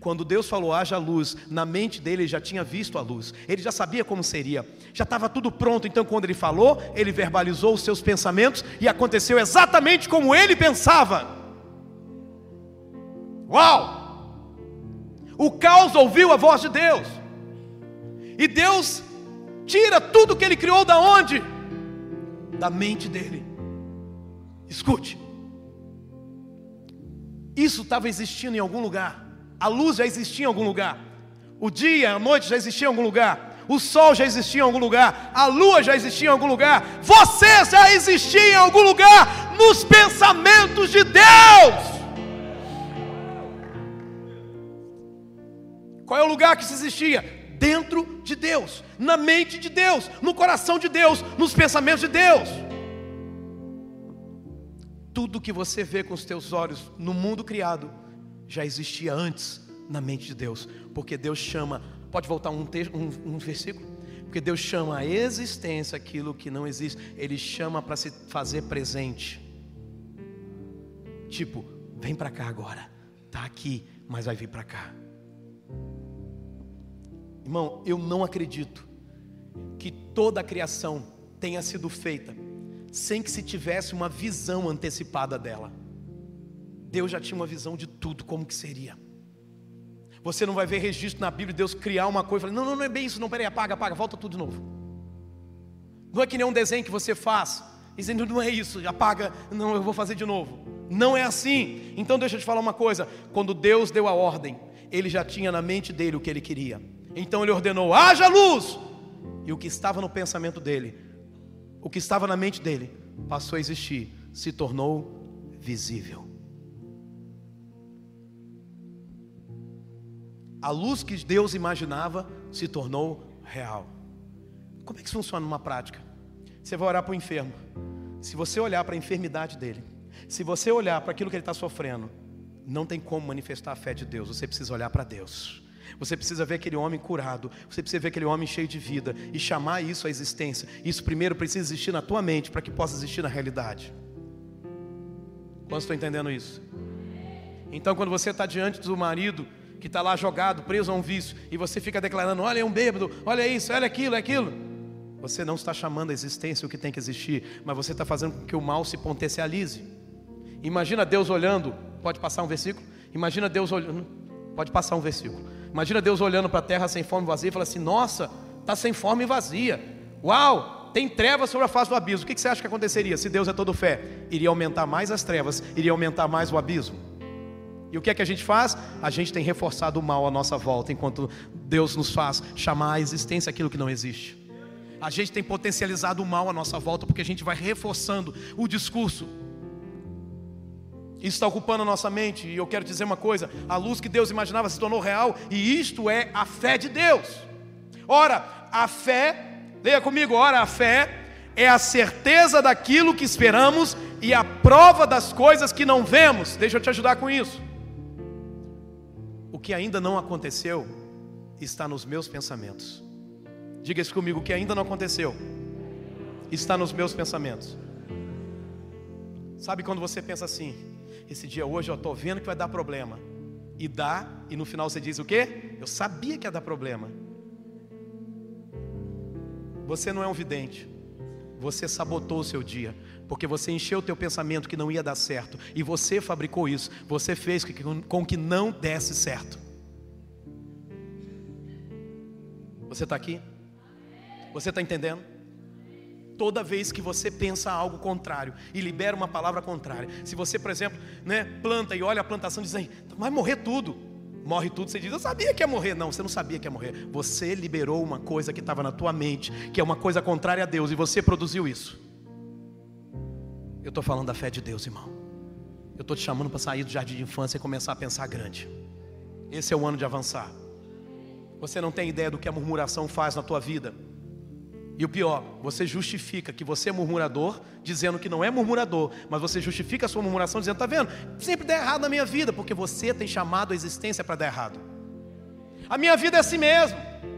Quando Deus falou haja luz, na mente dele ele já tinha visto a luz, ele já sabia como seria, já estava tudo pronto. Então, quando ele falou, ele verbalizou os seus pensamentos e aconteceu exatamente como ele pensava. Uau! O caos ouviu a voz de Deus, e Deus tira tudo que ele criou da onde? Da mente dele. Escute, isso estava existindo em algum lugar. A luz já existia em algum lugar. O dia, a noite já existia em algum lugar. O sol já existia em algum lugar. A lua já existia em algum lugar. Você já existia em algum lugar nos pensamentos de Deus. Qual é o lugar que se existia? Dentro de Deus, na mente de Deus, no coração de Deus, nos pensamentos de Deus. Tudo que você vê com os teus olhos no mundo criado já existia antes na mente de Deus, porque Deus chama, pode voltar um, texto, um, um versículo? Porque Deus chama a existência aquilo que não existe, Ele chama para se fazer presente. Tipo, vem para cá agora, está aqui, mas vai vir para cá. Irmão, eu não acredito que toda a criação tenha sido feita sem que se tivesse uma visão antecipada dela. Deus já tinha uma visão de tudo, como que seria. Você não vai ver registro na Bíblia de Deus criar uma coisa e falar, não, não, não é bem isso, não, peraí, apaga, apaga, volta tudo de novo. Não é que nem um desenho que você faz, dizendo, não é isso, apaga, não, eu vou fazer de novo. Não é assim. Então deixa eu te falar uma coisa: quando Deus deu a ordem, Ele já tinha na mente dele o que ele queria. Então Ele ordenou: haja luz! E o que estava no pensamento dele, o que estava na mente dele, passou a existir, se tornou visível. A luz que Deus imaginava se tornou real. Como é que isso funciona numa prática? Você vai orar para o enfermo. Se você olhar para a enfermidade dele, se você olhar para aquilo que ele está sofrendo, não tem como manifestar a fé de Deus. Você precisa olhar para Deus. Você precisa ver aquele homem curado, você precisa ver aquele homem cheio de vida e chamar isso à existência. Isso primeiro precisa existir na tua mente para que possa existir na realidade. Quantos estão entendendo isso? Então, quando você está diante do marido que está lá jogado, preso a um vício, e você fica declarando: olha, é um bêbado, olha isso, olha aquilo, é aquilo. Você não está chamando a existência o que tem que existir, mas você está fazendo com que o mal se potencialize. Imagina Deus olhando, pode passar um versículo? Imagina Deus olhando, pode passar um versículo. Imagina Deus olhando para a terra sem forma e vazia e fala assim: Nossa, está sem forma e vazia. Uau, tem trevas sobre a face do abismo. O que você acha que aconteceria se Deus é todo fé? Iria aumentar mais as trevas, iria aumentar mais o abismo. E o que é que a gente faz? A gente tem reforçado o mal à nossa volta, enquanto Deus nos faz chamar à existência aquilo que não existe. A gente tem potencializado o mal à nossa volta, porque a gente vai reforçando o discurso. Isso está ocupando a nossa mente, e eu quero dizer uma coisa: a luz que Deus imaginava se tornou real, e isto é a fé de Deus. Ora, a fé, leia comigo, ora, a fé é a certeza daquilo que esperamos e a prova das coisas que não vemos. Deixa eu te ajudar com isso. O que ainda não aconteceu está nos meus pensamentos. Diga isso comigo: o que ainda não aconteceu está nos meus pensamentos. Sabe quando você pensa assim: esse dia hoje eu estou vendo que vai dar problema, e dá, e no final você diz o quê? Eu sabia que ia dar problema. Você não é um vidente, você sabotou o seu dia, porque você encheu o teu pensamento que não ia dar certo, e você fabricou isso, você fez com que não desse certo. Você está aqui? Você está entendendo? Toda vez que você pensa algo contrário e libera uma palavra contrária, se você, por exemplo, né, planta e olha a plantação e diz vai morrer tudo, morre tudo, você diz, eu sabia que ia morrer. Não, você não sabia que ia morrer. Você liberou uma coisa que estava na tua mente, que é uma coisa contrária a Deus, e você produziu isso. Eu estou falando da fé de Deus, irmão. Eu estou te chamando para sair do jardim de infância e começar a pensar grande. Esse é o ano de avançar. Você não tem ideia do que a murmuração faz na tua vida. E o pior, você justifica que você é murmurador, dizendo que não é murmurador, mas você justifica a sua murmuração dizendo: está vendo? Sempre dá errado na minha vida, porque você tem chamado a existência para dar errado. A minha vida é assim mesmo.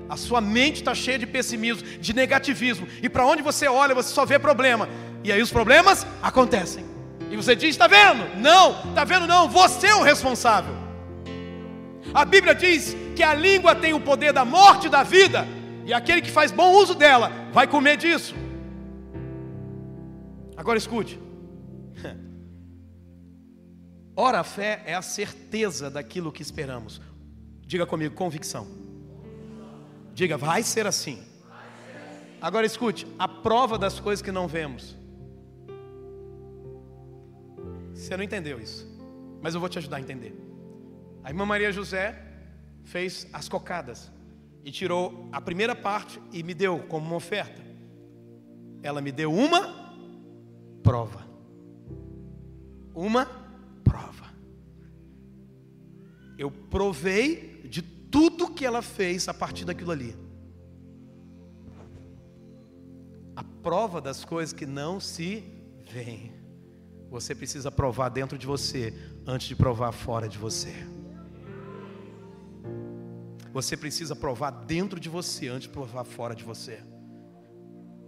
A sua mente está cheia de pessimismo, de negativismo, e para onde você olha, você só vê problema. E aí os problemas acontecem. E você diz: está vendo? Não, está vendo? Não, você é o responsável. A Bíblia diz que a língua tem o poder da morte e da vida, e aquele que faz bom uso dela vai comer disso. Agora escute. Ora, a fé é a certeza daquilo que esperamos. Diga comigo, convicção. Diga, vai ser assim. Agora escute, a prova das coisas que não vemos. Você não entendeu isso, mas eu vou te ajudar a entender. A irmã Maria José fez as cocadas e tirou a primeira parte e me deu como uma oferta. Ela me deu uma prova. Uma prova. Eu provei de tudo que ela fez a partir daquilo ali. A prova das coisas que não se veem. Você precisa provar dentro de você antes de provar fora de você. Você precisa provar dentro de você antes de provar fora de você.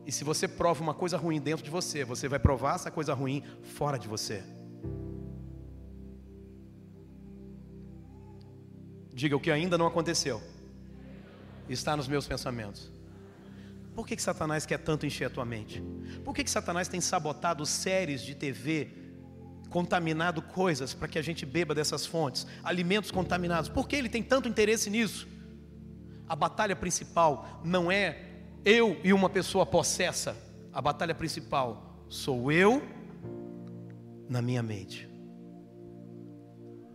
E se você prova uma coisa ruim dentro de você, você vai provar essa coisa ruim fora de você. Diga o que ainda não aconteceu. Está nos meus pensamentos. Por que, que Satanás quer tanto encher a tua mente? Por que, que Satanás tem sabotado séries de TV, contaminado coisas para que a gente beba dessas fontes, alimentos contaminados? Por que ele tem tanto interesse nisso? A batalha principal não é eu e uma pessoa possessa. A batalha principal sou eu na minha mente.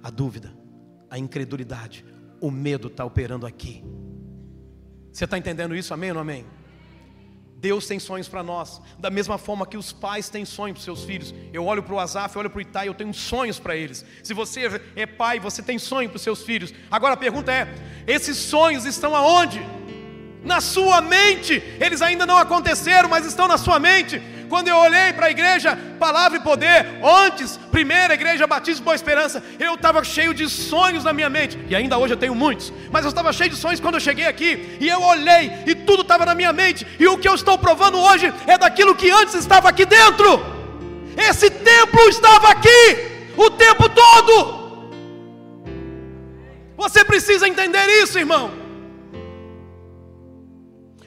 A dúvida, a incredulidade, o medo está operando aqui. Você está entendendo isso? Amém ou não amém? Deus tem sonhos para nós, da mesma forma que os pais têm sonhos para seus filhos. Eu olho para o Azaf, eu olho para o Itai, eu tenho sonhos para eles. Se você é pai, você tem sonho para os seus filhos. Agora a pergunta é: esses sonhos estão aonde? Na sua mente, eles ainda não aconteceram, mas estão na sua mente. Quando eu olhei para a igreja Palavra e Poder, antes, primeira igreja Batista Boa Esperança, eu estava cheio de sonhos na minha mente, e ainda hoje eu tenho muitos, mas eu estava cheio de sonhos quando eu cheguei aqui, e eu olhei, e tudo estava na minha mente, e o que eu estou provando hoje é daquilo que antes estava aqui dentro. Esse templo estava aqui o tempo todo. Você precisa entender isso, irmão.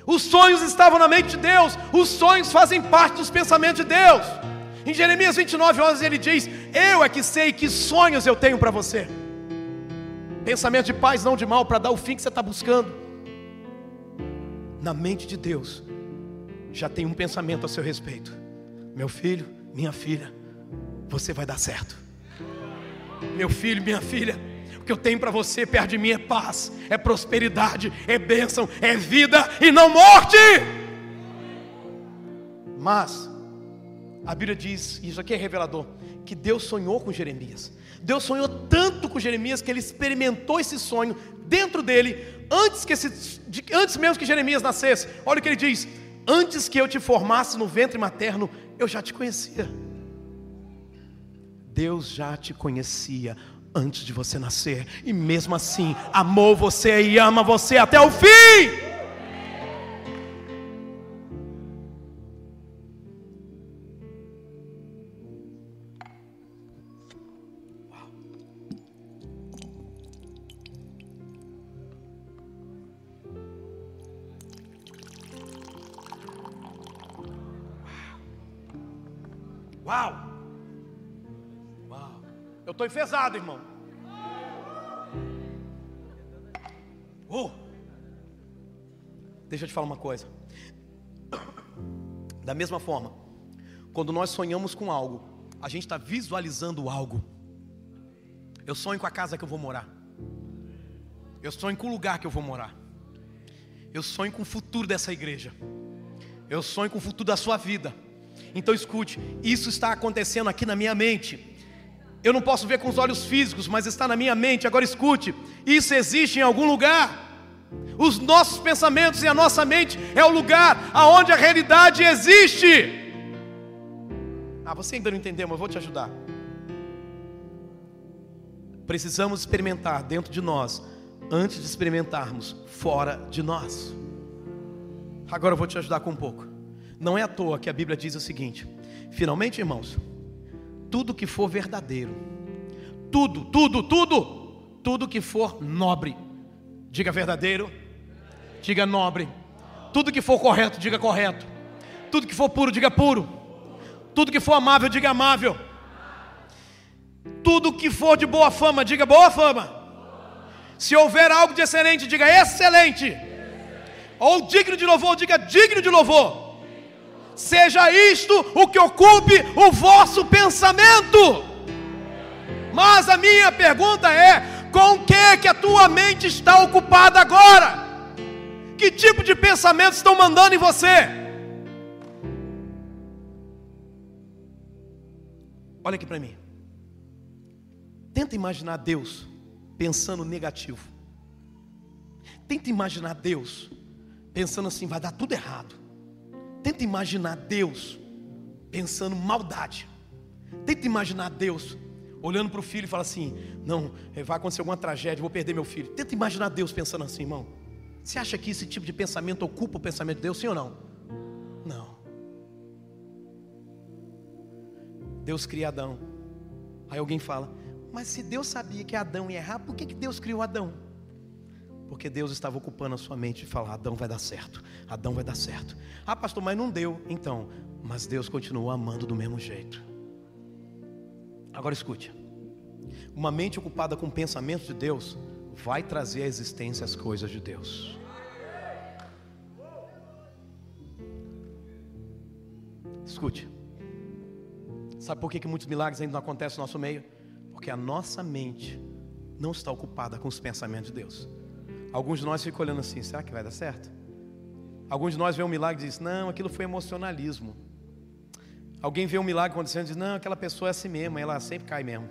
Os sonhos estavam na mente de Deus, os sonhos fazem parte dos pensamentos de Deus. Em Jeremias 29, 11 ele diz: Eu é que sei que sonhos eu tenho para você. Pensamento de paz, não de mal, para dar o fim que você está buscando. Na mente de Deus, já tem um pensamento a seu respeito. Meu filho, minha filha, você vai dar certo. Meu filho, minha filha, que eu tenho para você perto de mim é paz, é prosperidade, é bênção, é vida e não morte. Mas a Bíblia diz, e isso aqui é revelador, que Deus sonhou com Jeremias. Deus sonhou tanto com Jeremias que ele experimentou esse sonho dentro dele antes que esse, antes mesmo que Jeremias nascesse. Olha o que ele diz: Antes que eu te formasse no ventre materno, eu já te conhecia. Deus já te conhecia antes de você nascer, e mesmo assim amou você e ama você até o fim. Uau! Uau! Estou enfesado, irmão. Uh. Deixa eu te falar uma coisa. Da mesma forma, quando nós sonhamos com algo, a gente está visualizando algo. Eu sonho com a casa que eu vou morar. Eu sonho com o lugar que eu vou morar. Eu sonho com o futuro dessa igreja. Eu sonho com o futuro da sua vida. Então escute, isso está acontecendo aqui na minha mente. Eu não posso ver com os olhos físicos, mas está na minha mente. Agora escute, isso existe em algum lugar. Os nossos pensamentos e a nossa mente é o lugar aonde a realidade existe. Ah, você ainda não entendeu, mas eu vou te ajudar. Precisamos experimentar dentro de nós antes de experimentarmos fora de nós. Agora eu vou te ajudar com um pouco. Não é à toa que a Bíblia diz o seguinte: finalmente, irmãos, tudo que for verdadeiro, tudo, tudo, tudo, tudo que for nobre, diga verdadeiro, diga nobre, tudo que for correto, diga correto, tudo que for puro, diga puro, tudo que for amável, diga amável, tudo que for de boa fama, diga boa fama. Se houver algo de excelente, diga excelente. Ou digno de louvor, diga digno de louvor seja isto o que ocupe o vosso pensamento. Mas a minha pergunta é: com que que a tua mente está ocupada agora? Que tipo de pensamentos estão mandando em você? Olha aqui para mim. Tenta imaginar Deus pensando negativo. Tenta imaginar Deus pensando assim, vai dar tudo errado. Tenta imaginar Deus pensando maldade. Tenta imaginar Deus olhando para o filho e fala assim: Não, eh, vai acontecer alguma tragédia, vou perder meu filho. Tenta imaginar Deus pensando assim, irmão. Você acha que esse tipo de pensamento ocupa o pensamento de Deus, sim ou não? Não. Deus cria Adão. Aí alguém fala: Mas se Deus sabia que Adão ia errar, por que, que Deus criou Adão? Porque Deus estava ocupando a sua mente de falar: Adão vai dar certo, Adão vai dar certo. Ah, pastor, mas não deu. Então, mas Deus continuou amando do mesmo jeito. Agora escute: uma mente ocupada com pensamentos de Deus vai trazer à existência as coisas de Deus. Escute. Sabe por que, que muitos milagres ainda não acontecem no nosso meio? Porque a nossa mente não está ocupada com os pensamentos de Deus. Alguns de nós ficam olhando assim: será que vai dar certo? Alguns de nós vê um milagre e diz: não, aquilo foi emocionalismo. Alguém vê um milagre acontecendo e diz: não, aquela pessoa é assim mesmo, ela sempre cai mesmo.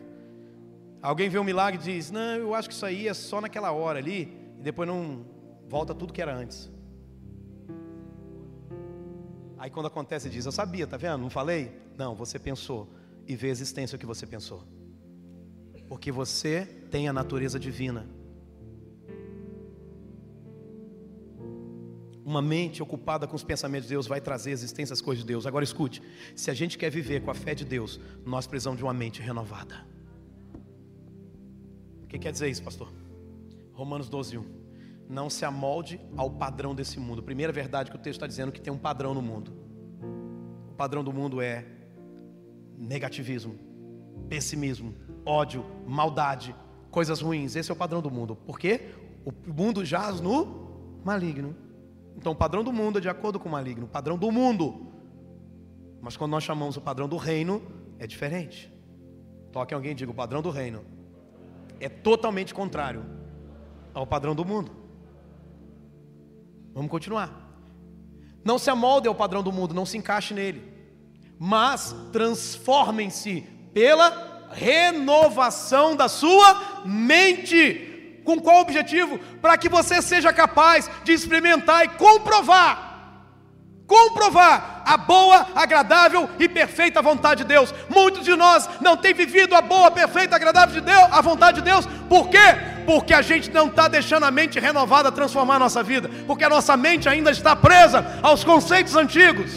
Alguém vê um milagre e diz: não, eu acho que isso aí é só naquela hora ali, e depois não volta tudo que era antes. Aí quando acontece, diz: Eu sabia, tá vendo? Não falei? Não, você pensou e vê a existência que você pensou. Porque você tem a natureza divina. Uma mente ocupada com os pensamentos de Deus vai trazer existência às coisas de Deus. Agora escute: se a gente quer viver com a fé de Deus, nós precisamos de uma mente renovada. O que quer dizer isso, pastor? Romanos 12, 1. Não se amolde ao padrão desse mundo. Primeira verdade que o texto está dizendo que tem um padrão no mundo. O padrão do mundo é negativismo, pessimismo, ódio, maldade, coisas ruins. Esse é o padrão do mundo. Por quê? O mundo jaz no maligno. Então, o padrão do mundo é de acordo com o maligno, o padrão do mundo. Mas quando nós chamamos o padrão do reino, é diferente. Toque alguém e diga: o padrão do reino é totalmente contrário ao padrão do mundo. Vamos continuar. Não se amolde ao padrão do mundo, não se encaixe nele, mas transformem-se pela renovação da sua mente. Com qual objetivo? Para que você seja capaz de experimentar e comprovar comprovar a boa, agradável e perfeita vontade de Deus. Muitos de nós não têm vivido a boa, perfeita, agradável de Deus, a vontade de Deus. Por quê? Porque a gente não está deixando a mente renovada transformar a nossa vida, porque a nossa mente ainda está presa aos conceitos antigos.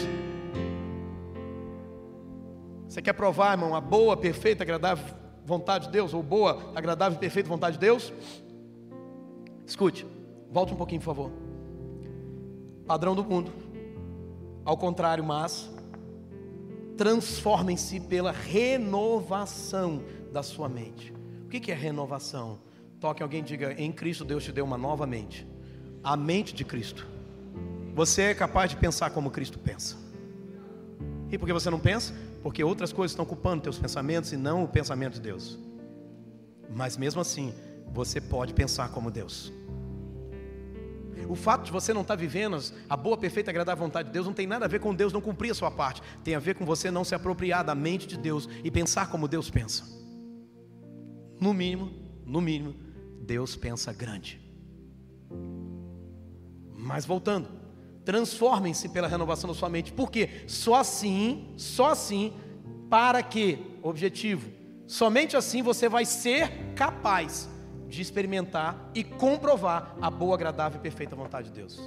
Você quer provar, irmão, a boa, perfeita, agradável vontade de Deus, ou boa, agradável e perfeita vontade de Deus? Escute, volte um pouquinho, por favor. Padrão do mundo ao contrário, mas transformem-se pela renovação da sua mente. O que é renovação? Toque alguém diga: em Cristo Deus te deu uma nova mente, a mente de Cristo. Você é capaz de pensar como Cristo pensa. E por que você não pensa? Porque outras coisas estão ocupando teus pensamentos e não o pensamento de Deus. Mas mesmo assim, você pode pensar como Deus. O fato de você não estar vivendo a boa, perfeita agradável vontade de Deus não tem nada a ver com Deus não cumprir a sua parte. Tem a ver com você não se apropriar da mente de Deus e pensar como Deus pensa. No mínimo, no mínimo, Deus pensa grande. Mas voltando, transformem-se pela renovação da sua mente. Por quê? Só assim, só assim, para que, objetivo, somente assim você vai ser capaz de experimentar e comprovar a boa, agradável e perfeita vontade de Deus.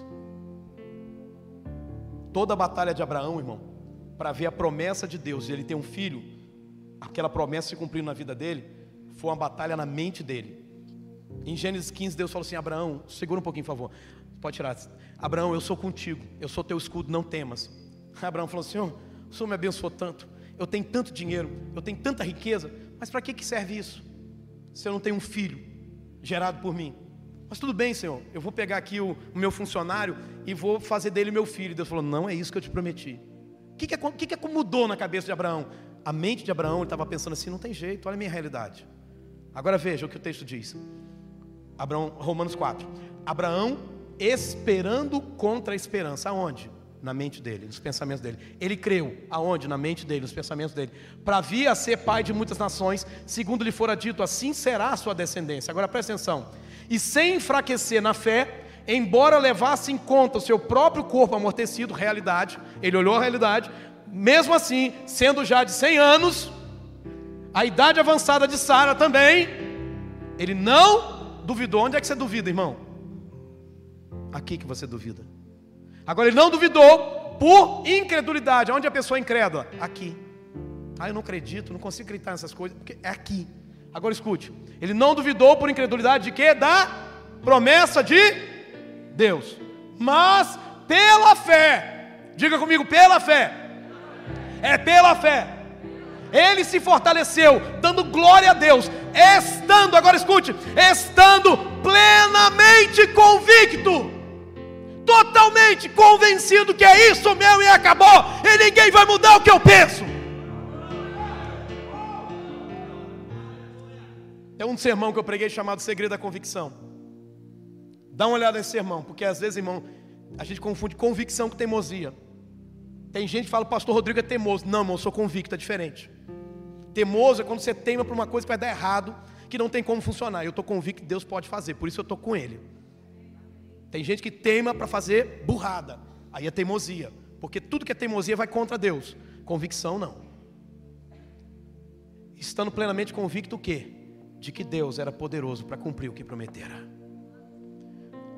Toda a batalha de Abraão, irmão, para ver a promessa de Deus e ele ter um filho, aquela promessa se cumprindo na vida dele, foi uma batalha na mente dele. Em Gênesis 15, Deus falou assim: Abraão, segura um pouquinho, por favor. Pode tirar. Abraão, eu sou contigo, eu sou teu escudo, não temas. Abraão falou: Senhor, o Senhor me abençoou tanto, eu tenho tanto dinheiro, eu tenho tanta riqueza, mas para que, que serve isso? Se eu não tenho um filho? Gerado por mim. Mas tudo bem, Senhor, eu vou pegar aqui o, o meu funcionário e vou fazer dele meu filho. Deus falou: Não é isso que eu te prometi. O que, que, é, que, que é mudou na cabeça de Abraão? A mente de Abraão estava pensando assim: não tem jeito, olha a minha realidade. Agora veja o que o texto diz. Abraão, Romanos 4. Abraão esperando contra a esperança. Aonde? Na mente dele, nos pensamentos dele. Ele creu. Aonde? Na mente dele, nos pensamentos dele. Para vir a ser pai de muitas nações, segundo lhe fora dito, assim será a sua descendência. Agora presta atenção. E sem enfraquecer na fé, embora levasse em conta o seu próprio corpo amortecido, realidade, ele olhou a realidade, mesmo assim, sendo já de 100 anos, a idade avançada de Sara também, ele não duvidou. Onde é que você duvida, irmão? Aqui que você duvida. Agora ele não duvidou por incredulidade. Onde a pessoa é incrédula? Aqui. Ah, eu não acredito, não consigo acreditar nessas coisas, porque é aqui. Agora escute. Ele não duvidou por incredulidade de quê? Da promessa de Deus. Mas pela fé. Diga comigo, pela fé. É pela fé. Ele se fortaleceu, dando glória a Deus, estando, agora escute, estando plenamente convicto totalmente convencido que é isso meu e acabou, e ninguém vai mudar o que eu penso. É um sermão que eu preguei chamado Segredo da Convicção. Dá uma olhada nesse sermão, porque às vezes, irmão, a gente confunde convicção com teimosia. Tem gente que fala, pastor Rodrigo é teimoso. Não, irmão, eu sou convicto, é diferente. Teimoso é quando você teima por uma coisa que vai dar errado, que não tem como funcionar. Eu estou convicto que Deus pode fazer, por isso eu estou com Ele. Tem gente que teima para fazer burrada, aí é teimosia, Porque tudo que é teimosia vai contra Deus. Convicção não. Estando plenamente convicto o quê? De que Deus era poderoso para cumprir o que prometera.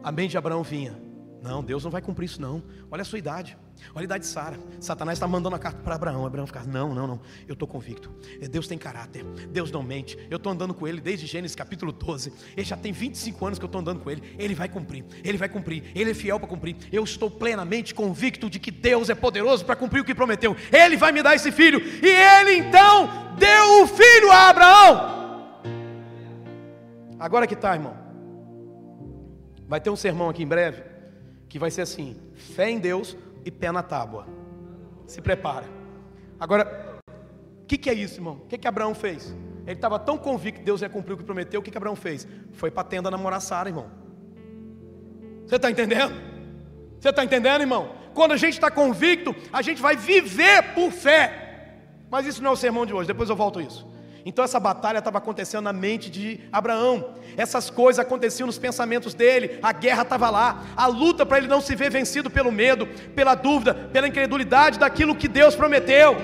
A mente de Abraão vinha. Não, Deus não vai cumprir isso não. Olha a sua idade. Olha a idade de Sara. Satanás está mandando a carta para Abraão. Abraão fica, não, não, não. Eu estou convicto. É, Deus tem caráter. Deus não mente. Eu estou andando com ele desde Gênesis capítulo 12. Ele já tem 25 anos que eu estou andando com ele. Ele vai cumprir. Ele vai cumprir. Ele é fiel para cumprir. Eu estou plenamente convicto de que Deus é poderoso para cumprir o que prometeu. Ele vai me dar esse filho. E ele então deu o filho a Abraão. Agora que está, irmão. Vai ter um sermão aqui em breve que vai ser assim: fé em Deus e pé na tábua. Se prepara. Agora, o que, que, é isso, irmão? O que, que Abraão fez? Ele estava tão convicto que Deus ia cumprir o que prometeu. O que, que Abraão fez? Foi para a tenda namorar Sara, irmão. Você está entendendo? Você está entendendo, irmão? Quando a gente está convicto, a gente vai viver por fé. Mas isso não é o sermão de hoje, depois eu volto a isso. Então essa batalha estava acontecendo na mente de Abraão. Essas coisas aconteciam nos pensamentos dele. A guerra estava lá. A luta para ele não se ver vencido pelo medo, pela dúvida, pela incredulidade daquilo que Deus prometeu.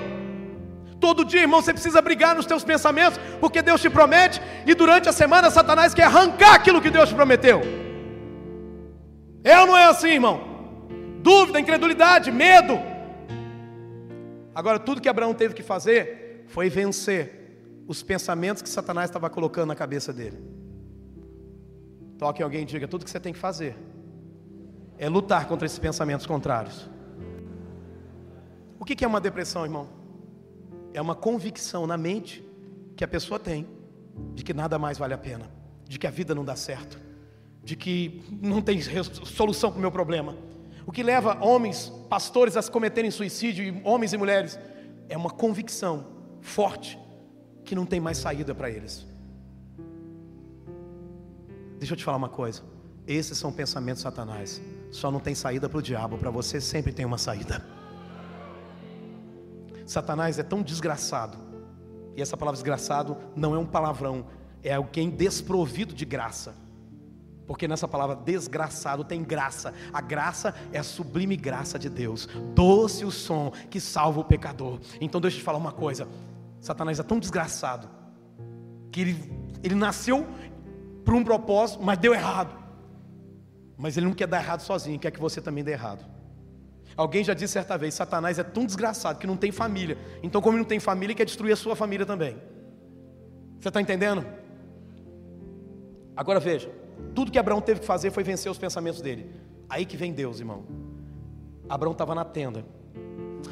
Todo dia, irmão, você precisa brigar nos teus pensamentos, porque Deus te promete, e durante a semana Satanás quer arrancar aquilo que Deus te prometeu. É ou não é assim, irmão? Dúvida, incredulidade, medo. Agora, tudo que Abraão teve que fazer foi vencer os pensamentos que Satanás estava colocando na cabeça dele. Toque alguém e diga: tudo que você tem que fazer é lutar contra esses pensamentos contrários. O que é uma depressão, irmão? É uma convicção na mente que a pessoa tem de que nada mais vale a pena, de que a vida não dá certo, de que não tem solução para o meu problema. O que leva homens, pastores, a se cometerem suicídio, homens e mulheres, é uma convicção forte que não tem mais saída para eles. Deixa eu te falar uma coisa. Esses são pensamentos satanás. Só não tem saída para o diabo, para você sempre tem uma saída. Satanás é tão desgraçado. E essa palavra desgraçado não é um palavrão, é alguém desprovido de graça. Porque nessa palavra desgraçado tem graça. A graça é a sublime graça de Deus. Doce o som que salva o pecador. Então deixa eu te falar uma coisa. Satanás é tão desgraçado que ele, ele nasceu por um propósito, mas deu errado. Mas ele não quer dar errado sozinho, quer que você também dê errado. Alguém já disse certa vez: Satanás é tão desgraçado que não tem família. Então, como não tem família, ele quer destruir a sua família também. Você está entendendo? Agora veja: tudo que Abraão teve que fazer foi vencer os pensamentos dele. Aí que vem Deus, irmão. Abraão estava na tenda.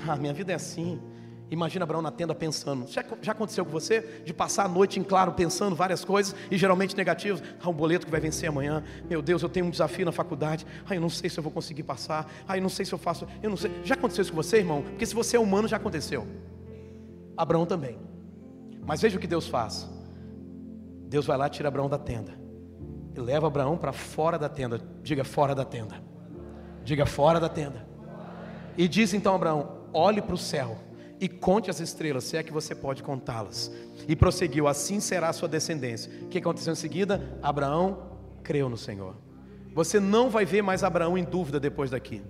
Ah, minha vida é assim. Imagina Abraão na tenda pensando. Já, aconteceu com você? De passar a noite em claro pensando várias coisas e geralmente negativas. Ah, um boleto que vai vencer amanhã. Meu Deus, eu tenho um desafio na faculdade. Ah, eu não sei se eu vou conseguir passar. Ah, eu não sei se eu faço. Eu não sei. Já aconteceu isso com você, irmão? Porque se você é humano, já aconteceu. Abraão também. Mas veja o que Deus faz. Deus vai lá e tira Abraão da tenda. E leva Abraão para fora da tenda. Diga fora da tenda. Diga fora da tenda. E diz então Abraão: olhe para o céu e conte as estrelas, se é que você pode contá-las. E prosseguiu: Assim será a sua descendência. O que aconteceu em seguida? Abraão creu no Senhor. Você não vai ver mais Abraão em dúvida depois daqui.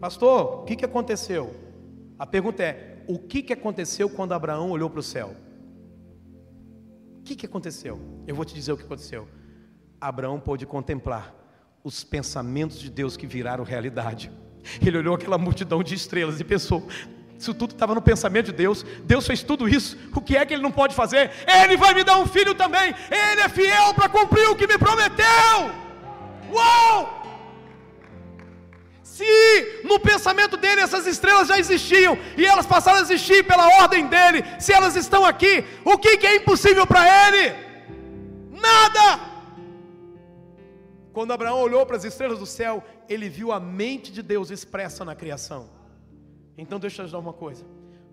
Pastor, o que, que aconteceu? A pergunta é: o que, que aconteceu quando Abraão olhou para o céu? O que, que aconteceu? Eu vou te dizer o que aconteceu. Abraão pôde contemplar os pensamentos de Deus que viraram realidade. Ele olhou aquela multidão de estrelas e pensou: isso tudo estava no pensamento de Deus. Deus fez tudo isso. O que é que Ele não pode fazer? Ele vai me dar um filho também. Ele é fiel para cumprir o que me prometeu. Uau! Se no pensamento dele essas estrelas já existiam e elas passaram a existir pela ordem dele, se elas estão aqui, o que, que é impossível para ele? Nada! Quando Abraão olhou para as estrelas do céu, ele viu a mente de Deus expressa na criação. Então deixa eu te dar uma coisa.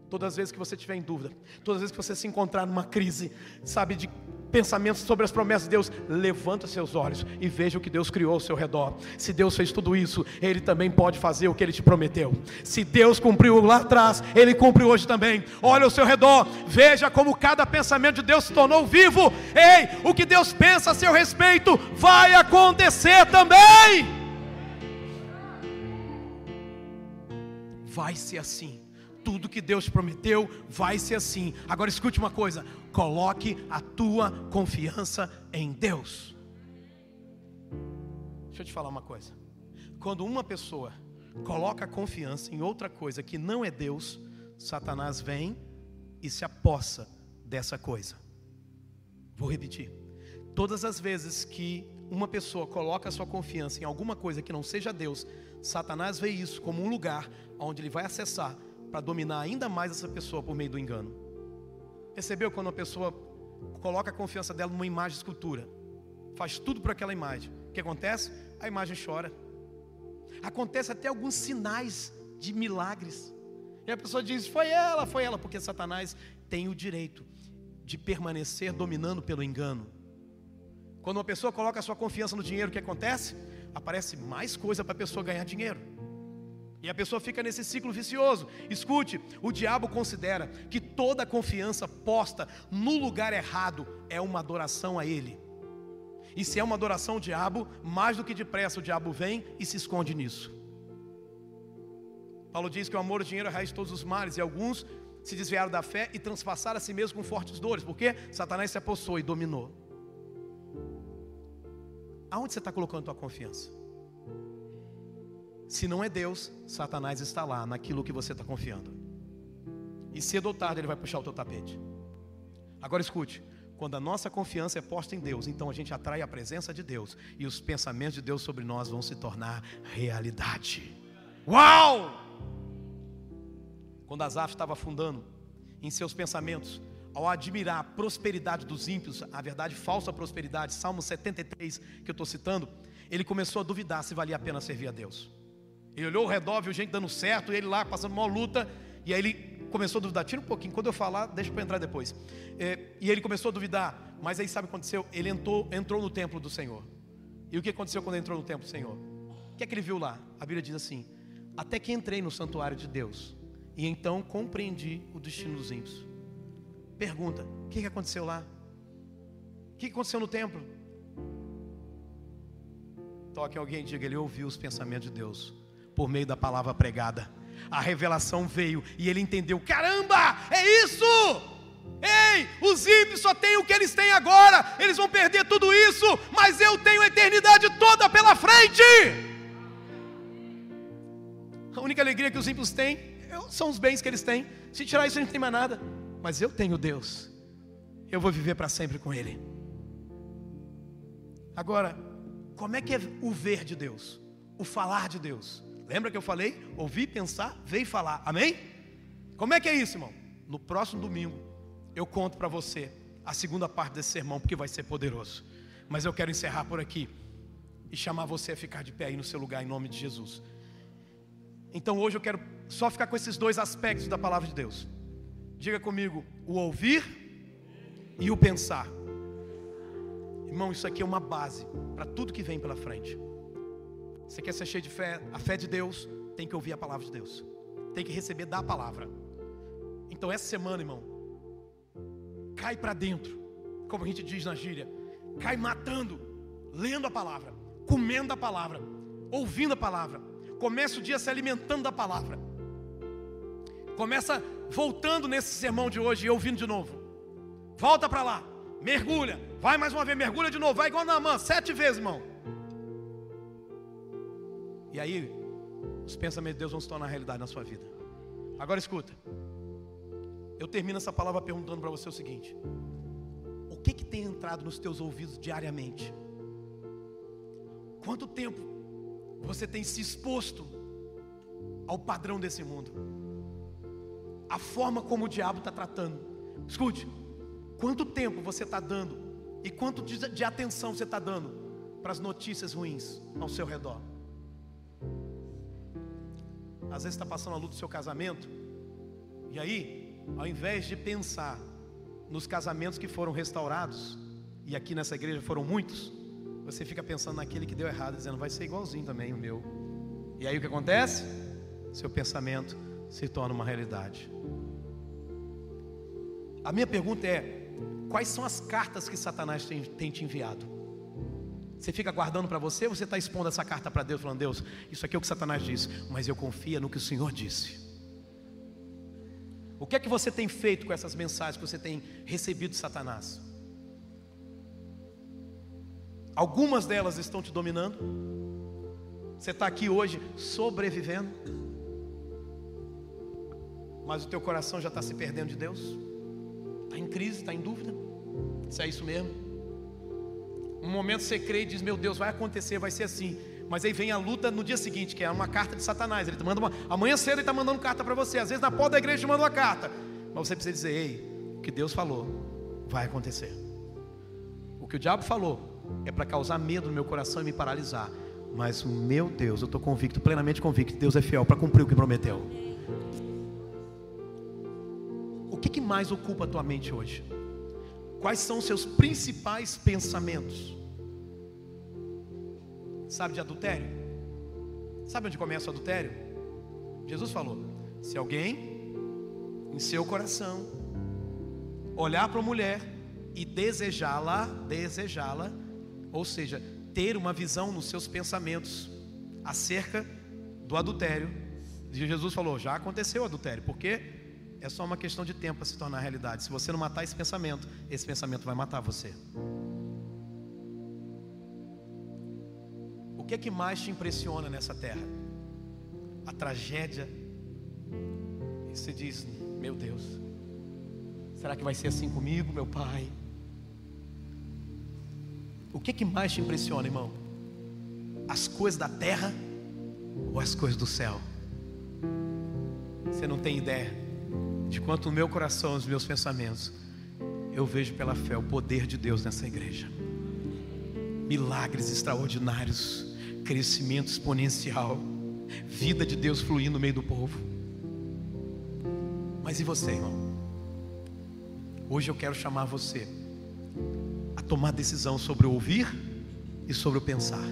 Todas as vezes que você estiver em dúvida, todas as vezes que você se encontrar numa crise, sabe, de pensamentos sobre as promessas de Deus, levanta seus olhos e veja o que Deus criou ao seu redor. Se Deus fez tudo isso, Ele também pode fazer o que Ele te prometeu. Se Deus cumpriu lá atrás, Ele cumpre hoje também. Olha ao seu redor, veja como cada pensamento de Deus se tornou vivo. Ei, o que Deus pensa a seu respeito vai acontecer também. Vai ser assim. Tudo que Deus prometeu vai ser assim. Agora escute uma coisa: coloque a tua confiança em Deus. Deixa eu te falar uma coisa. Quando uma pessoa coloca a confiança em outra coisa que não é Deus, Satanás vem e se apossa dessa coisa. Vou repetir. Todas as vezes que uma pessoa coloca a sua confiança em alguma coisa que não seja Deus, Satanás vê isso como um lugar onde ele vai acessar para dominar ainda mais essa pessoa por meio do engano. Percebeu quando uma pessoa coloca a confiança dela numa imagem escultura, faz tudo para aquela imagem. O que acontece? A imagem chora. Acontece até alguns sinais de milagres. E a pessoa diz: Foi ela, foi ela, porque Satanás tem o direito de permanecer dominando pelo engano. Quando uma pessoa coloca a sua confiança no dinheiro, o que acontece? Aparece mais coisa para a pessoa ganhar dinheiro. E a pessoa fica nesse ciclo vicioso. Escute, o diabo considera que toda confiança posta no lugar errado é uma adoração a ele. E se é uma adoração ao diabo, mais do que depressa o diabo vem e se esconde nisso. Paulo diz que o amor ao dinheiro é a raiz de todos os males, e alguns se desviaram da fé e transpassaram a si mesmo com fortes dores, porque Satanás se apossou e dominou. Aonde você está colocando a tua confiança? Se não é Deus, Satanás está lá naquilo que você está confiando. E cedo ou tarde ele vai puxar o teu tapete. Agora escute, quando a nossa confiança é posta em Deus, então a gente atrai a presença de Deus e os pensamentos de Deus sobre nós vão se tornar realidade. Uau! Quando Asaf estava afundando em seus pensamentos, ao admirar a prosperidade dos ímpios, a verdade falsa prosperidade, Salmo 73, que eu estou citando, ele começou a duvidar se valia a pena servir a Deus. Ele olhou ao redor, viu gente dando certo, ele lá passando uma luta, e aí ele começou a duvidar. Tira um pouquinho, quando eu falar, deixa para entrar depois. É, e ele começou a duvidar, mas aí sabe o que aconteceu? Ele entrou, entrou no templo do Senhor. E o que aconteceu quando ele entrou no templo do Senhor? O que é que ele viu lá? A Bíblia diz assim: Até que entrei no santuário de Deus, e então compreendi o destino dos ímpios. Pergunta: o que aconteceu lá? O que aconteceu no templo? Toque alguém e diga: ele ouviu os pensamentos de Deus por meio da palavra pregada. A revelação veio e ele entendeu: caramba, é isso! Ei, os ímpios só têm o que eles têm agora, eles vão perder tudo isso, mas eu tenho a eternidade toda pela frente. A única alegria que os ímpios têm são os bens que eles têm. Se tirar isso, a gente não tem mais nada mas eu tenho Deus, eu vou viver para sempre com Ele. Agora, como é que é o ver de Deus? O falar de Deus? Lembra que eu falei? Ouvir, pensar, ver e falar. Amém? Como é que é isso, irmão? No próximo domingo, eu conto para você a segunda parte desse sermão, porque vai ser poderoso. Mas eu quero encerrar por aqui e chamar você a ficar de pé aí no seu lugar, em nome de Jesus. Então hoje eu quero só ficar com esses dois aspectos da palavra de Deus. Diga comigo, o ouvir e o pensar. Irmão, isso aqui é uma base para tudo que vem pela frente. Você quer ser cheio de fé? A fé de Deus tem que ouvir a palavra de Deus. Tem que receber da palavra. Então essa semana, irmão, cai para dentro, como a gente diz na gíria, cai matando, lendo a palavra, comendo a palavra, ouvindo a palavra. Começa o dia se alimentando da palavra. Começa voltando nesse sermão de hoje e ouvindo de novo. Volta para lá, mergulha, vai mais uma vez, mergulha de novo, vai igual na mão, sete vezes, irmão. E aí, os pensamentos de Deus vão se tornar realidade na sua vida. Agora escuta. Eu termino essa palavra perguntando para você o seguinte: O que que tem entrado nos teus ouvidos diariamente? Quanto tempo você tem se exposto ao padrão desse mundo? A forma como o diabo está tratando. Escute, quanto tempo você está dando e quanto de, de atenção você está dando para as notícias ruins ao seu redor? Às vezes está passando a luta do seu casamento, e aí, ao invés de pensar nos casamentos que foram restaurados, e aqui nessa igreja foram muitos, você fica pensando naquele que deu errado, dizendo, vai ser igualzinho também o meu. E aí o que acontece? Seu pensamento se torna uma realidade. A minha pergunta é: quais são as cartas que Satanás tem, tem te enviado? Você fica guardando para você ou você está expondo essa carta para Deus, falando: Deus, isso aqui é o que Satanás disse, mas eu confio no que o Senhor disse. O que é que você tem feito com essas mensagens que você tem recebido de Satanás? Algumas delas estão te dominando. Você está aqui hoje sobrevivendo, mas o teu coração já está se perdendo de Deus. Está em crise, está em dúvida. Se é isso mesmo. Um momento você crê e diz: Meu Deus, vai acontecer, vai ser assim. Mas aí vem a luta no dia seguinte, que é uma carta de Satanás. Ele manda uma, amanhã cedo ele está mandando carta para você. Às vezes na porta da igreja ele manda uma carta. Mas você precisa dizer: Ei, o que Deus falou vai acontecer. O que o diabo falou é para causar medo no meu coração e me paralisar. Mas meu Deus, eu estou convicto, plenamente convicto, Deus é fiel para cumprir o que prometeu. Que, que mais ocupa a tua mente hoje? Quais são os seus principais pensamentos? Sabe de adultério? Sabe onde começa o adultério? Jesus falou: se alguém em seu coração olhar para uma mulher e desejá-la, desejá-la, ou seja, ter uma visão nos seus pensamentos acerca do adultério. Jesus falou: já aconteceu o adultério, porque é só uma questão de tempo para se tornar realidade. Se você não matar esse pensamento, esse pensamento vai matar você. O que é que mais te impressiona nessa terra? A tragédia. E você diz: Meu Deus, será que vai ser assim comigo, meu pai? O que, que mais te impressiona, irmão? As coisas da terra ou as coisas do céu? Você não tem ideia de quanto no meu coração, os meus pensamentos, eu vejo pela fé o poder de Deus nessa igreja. Milagres extraordinários, crescimento exponencial, vida de Deus fluindo no meio do povo. Mas e você, irmão? Hoje eu quero chamar você tomar decisão sobre o ouvir e sobre o pensar.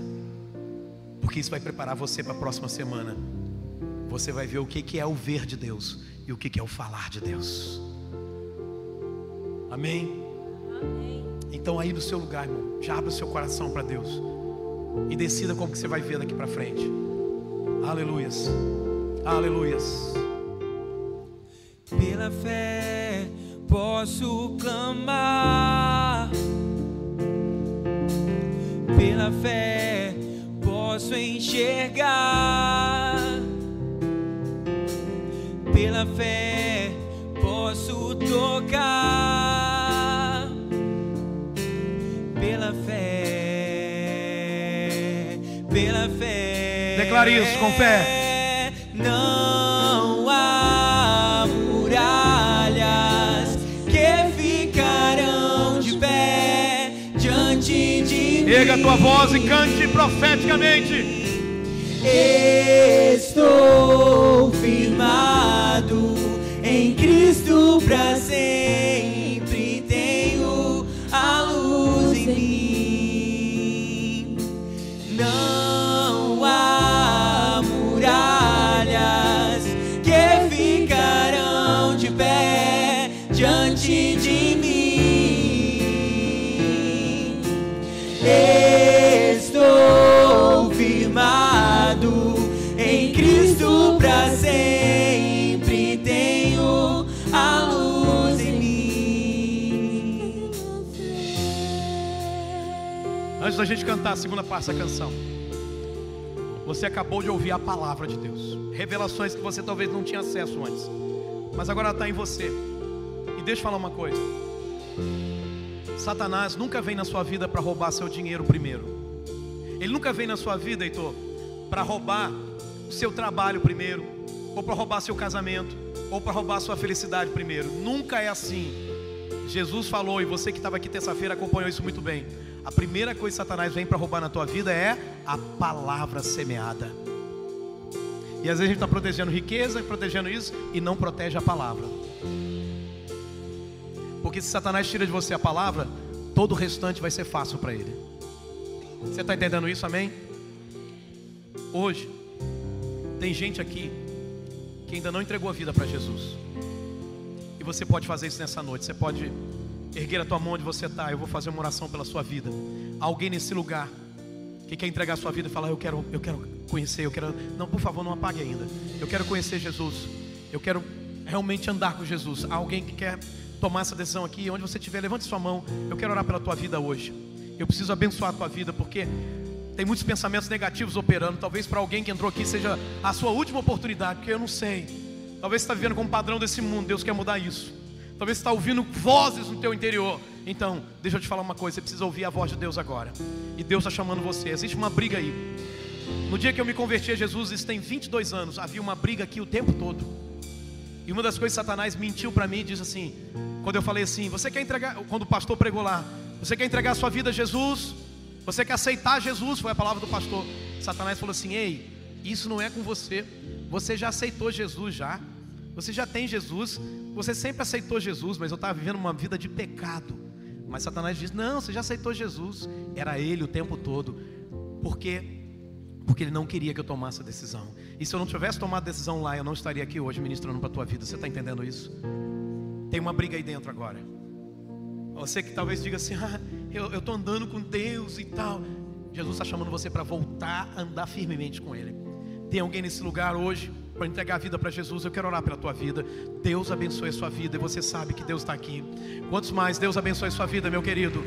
Porque isso vai preparar você para a próxima semana. Você vai ver o que é o ver de Deus e o que é o falar de Deus. Amém? Amém. Então aí no seu lugar, irmão, já abre o seu coração para Deus e decida como que você vai ver daqui para frente. Aleluias. Aleluias. Pela fé posso clamar pela fé posso enxergar, pela fé posso tocar, pela fé, pela fé. Declare isso com fé. Erga a tua voz e cante profeticamente. Estou firmado em Cristo para sempre. Tenho a luz em mim. Não há muralhas que ficarão de pé diante de mim. Estou firmado em Cristo para sempre. Antes da gente cantar a segunda parte da canção, você acabou de ouvir a palavra de Deus, revelações que você talvez não tinha acesso antes, mas agora está em você. E deixa eu falar uma coisa. Satanás nunca vem na sua vida para roubar seu dinheiro primeiro. Ele nunca vem na sua vida, Heitor, para roubar o seu trabalho primeiro, ou para roubar seu casamento, ou para roubar sua felicidade primeiro. Nunca é assim. Jesus falou, e você que estava aqui terça-feira acompanhou isso muito bem. A primeira coisa que Satanás vem para roubar na tua vida é a palavra semeada. E às vezes a gente está protegendo riqueza, protegendo isso, e não protege a palavra. Porque se Satanás tira de você a palavra, todo o restante vai ser fácil para ele. Você está entendendo isso, amém? Hoje, tem gente aqui que ainda não entregou a vida para Jesus. E você pode fazer isso nessa noite. Você pode erguer a tua mão onde você está. Eu vou fazer uma oração pela sua vida. Alguém nesse lugar que quer entregar a sua vida e falar: Eu quero, eu quero conhecer, eu quero. Não, por favor, não apague ainda. Eu quero conhecer Jesus. Eu quero realmente andar com Jesus. Alguém que quer tomar essa decisão aqui, onde você estiver, levante sua mão. Eu quero orar pela tua vida hoje. Eu preciso abençoar a tua vida, porque tem muitos pensamentos negativos operando. Talvez para alguém que entrou aqui seja a sua última oportunidade, porque eu não sei. Talvez você está vivendo como padrão desse mundo. Deus quer mudar isso. Talvez você está ouvindo vozes no teu interior. Então, deixa eu te falar uma coisa. Você precisa ouvir a voz de Deus agora. E Deus está chamando você. Existe uma briga aí. No dia que eu me converti a Jesus, isso tem 22 anos. Havia uma briga aqui o tempo todo. E uma das coisas Satanás mentiu para mim, diz assim, quando eu falei assim, você quer entregar, quando o pastor pregou lá, você quer entregar a sua vida a Jesus? Você quer aceitar Jesus? Foi a palavra do pastor. Satanás falou assim: Ei, isso não é com você. Você já aceitou Jesus já. Você já tem Jesus. Você sempre aceitou Jesus, mas eu estava vivendo uma vida de pecado. Mas Satanás diz: Não, você já aceitou Jesus. Era ele o tempo todo. Por quê? Porque ele não queria que eu tomasse a decisão. E se eu não tivesse tomado a decisão lá, eu não estaria aqui hoje ministrando para a tua vida. Você está entendendo isso? Tem uma briga aí dentro agora. Você que talvez diga assim: ah, eu estou andando com Deus e tal. Jesus está chamando você para voltar a andar firmemente com Ele. Tem alguém nesse lugar hoje para entregar a vida para Jesus? Eu quero orar pela tua vida. Deus abençoe a sua vida e você sabe que Deus está aqui. Quantos mais Deus abençoe a sua vida, meu querido?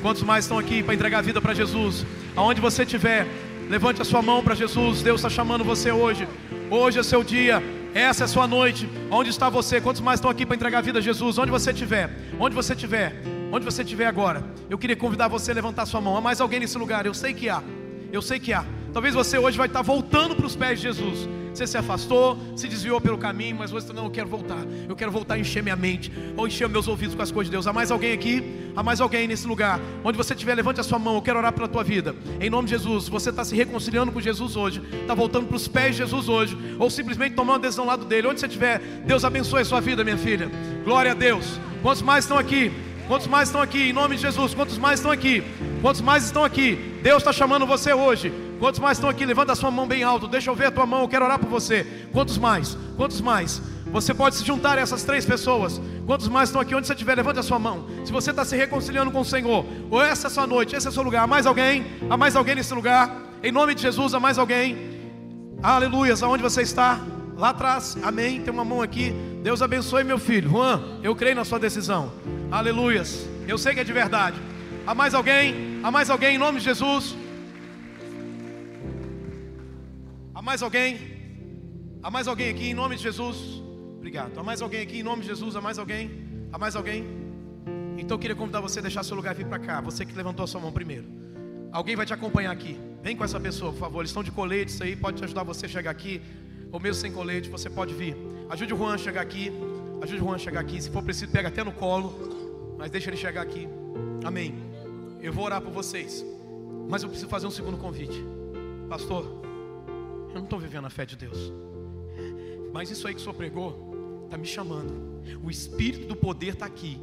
Quantos mais estão aqui para entregar a vida para Jesus? Aonde você estiver, levante a sua mão para Jesus. Deus está chamando você hoje. Hoje é seu dia. Essa é a sua noite. Onde está você? Quantos mais estão aqui para entregar a vida a Jesus? Onde você estiver, onde você estiver, onde você estiver agora, eu queria convidar você a levantar sua mão. Há mais alguém nesse lugar? Eu sei que há. Eu sei que há. Talvez você hoje vai estar voltando para os pés de Jesus. Você se afastou, se desviou pelo caminho, mas você não, eu quero voltar. Eu quero voltar a encher minha mente, ou encher meus ouvidos com as coisas de Deus. Há mais alguém aqui? Há mais alguém nesse lugar? Onde você estiver, levante a sua mão. Eu quero orar pela tua vida. Em nome de Jesus, você está se reconciliando com Jesus hoje, está voltando para os pés de Jesus hoje, ou simplesmente tomando uma decisão ao lado dele. Onde você estiver, Deus abençoe a sua vida, minha filha. Glória a Deus. Quantos mais estão aqui? Quantos mais estão aqui? Em nome de Jesus. Quantos mais estão aqui? Quantos mais estão aqui? Deus está chamando você hoje. Quantos mais estão aqui? Levanta a sua mão bem alto. Deixa eu ver a tua mão. Eu quero orar por você. Quantos mais? Quantos mais? Você pode se juntar a essas três pessoas. Quantos mais estão aqui? Onde você estiver, levante a sua mão. Se você está se reconciliando com o Senhor, ou essa é a sua noite, esse é o seu lugar. Há mais alguém? Há mais alguém nesse lugar? Em nome de Jesus, há mais alguém? Aleluias. Aonde você está? Lá atrás. Amém. Tem uma mão aqui. Deus abençoe meu filho. Juan, eu creio na sua decisão. Aleluias. Eu sei que é de verdade. Há mais alguém? Há mais alguém em nome de Jesus? Mais alguém? Há mais alguém aqui em nome de Jesus? Obrigado. Há mais alguém aqui em nome de Jesus? Há mais alguém? Há mais alguém? Então eu queria convidar você a deixar seu lugar e vir para cá. Você que levantou a sua mão primeiro. Alguém vai te acompanhar aqui. Vem com essa pessoa, por favor. Eles estão de colete, isso aí pode te ajudar você a chegar aqui. Ou mesmo sem colete, você pode vir. Ajude o Juan a chegar aqui. Ajude o Juan a chegar aqui. Se for preciso, pega até no colo. Mas deixa ele chegar aqui. Amém. Eu vou orar por vocês. Mas eu preciso fazer um segundo convite. Pastor, eu não estou vivendo a fé de Deus. Mas isso aí que o senhor pregou está me chamando. O Espírito do poder está aqui.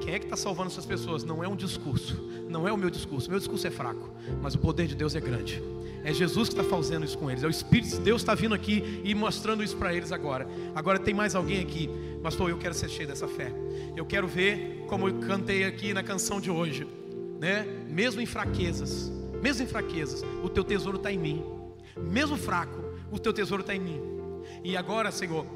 Quem é que está salvando essas pessoas? Não é um discurso, não é o meu discurso. Meu discurso é fraco, mas o poder de Deus é grande. É Jesus que está fazendo isso com eles. É o Espírito de Deus está vindo aqui e mostrando isso para eles agora. Agora tem mais alguém aqui, pastor. Eu quero ser cheio dessa fé. Eu quero ver como eu cantei aqui na canção de hoje, né? Mesmo em fraquezas, mesmo em fraquezas, o teu tesouro está em mim. Mesmo fraco, o teu tesouro está em mim. E agora, Senhor,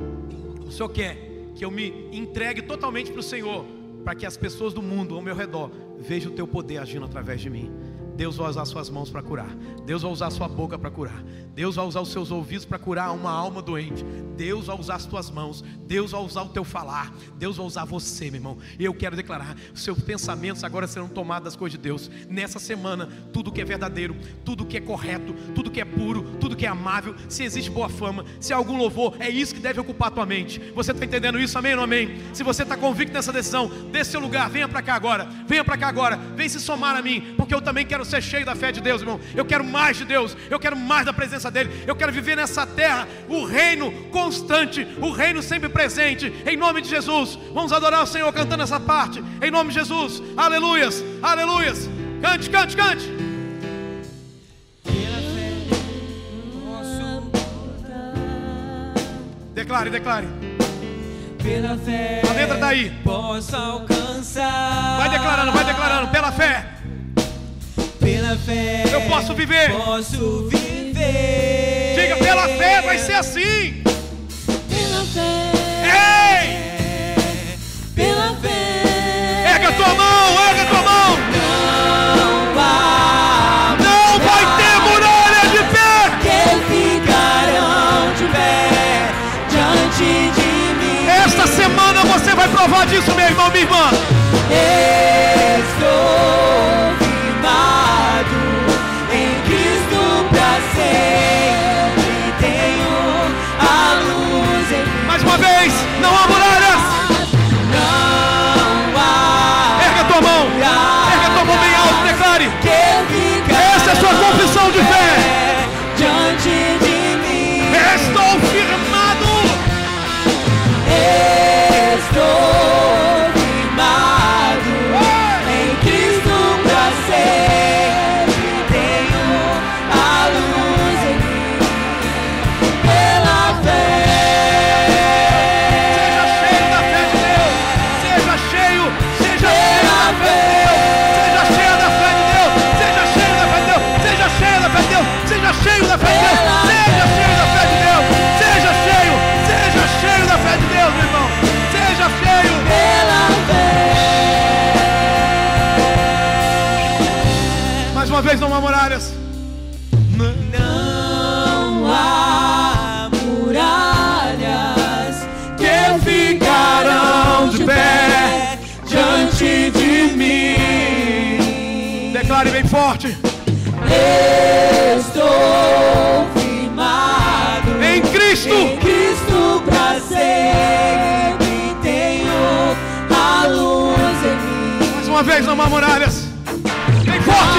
o Senhor quer que eu me entregue totalmente para o Senhor, para que as pessoas do mundo ao meu redor vejam o teu poder agindo através de mim. Deus vai usar suas mãos para curar. Deus vai usar sua boca para curar. Deus vai usar os seus ouvidos para curar uma alma doente. Deus vai usar as tuas mãos. Deus vai usar o teu falar. Deus vai usar você, meu irmão. E eu quero declarar: seus pensamentos agora serão tomados das coisas de Deus. Nessa semana, tudo que é verdadeiro, tudo que é correto, tudo que é puro, tudo que é amável, se existe boa fama, se há algum louvor, é isso que deve ocupar a tua mente. Você está entendendo isso? Amém ou não amém? Se você está convicto nessa decisão, desse seu lugar, venha para cá agora. Venha para cá agora. Vem se somar a mim, porque eu também quero ser cheio da fé de Deus, irmão. Eu quero mais de Deus. Eu quero mais da presença dele. Eu quero viver nessa terra o reino constante, o reino sempre presente. Em nome de Jesus. Vamos adorar o Senhor cantando essa parte. Em nome de Jesus. Aleluias. Aleluias. Cante, cante, cante. Declare, declare. Pela fé A letra tá aí. posso alcançar. Vai declarando, vai declarando. Pela fé. Pela fé. Eu posso viver. Posso viver. Diga, pela fé vai ser assim. Pela fé, Ei! pela fé. Erga a tua mão, erga a tua mão. Não há Não vai ter muralha de pé. que ficarão de pé diante de mim. Esta semana você vai provar disso, meu irmão, minha irmã. Estou forte. Estou firmado Em Cristo. em Cristo pra sempre. Tenho a luz em mim. Mais uma vez, não há muralhas. Bem forte,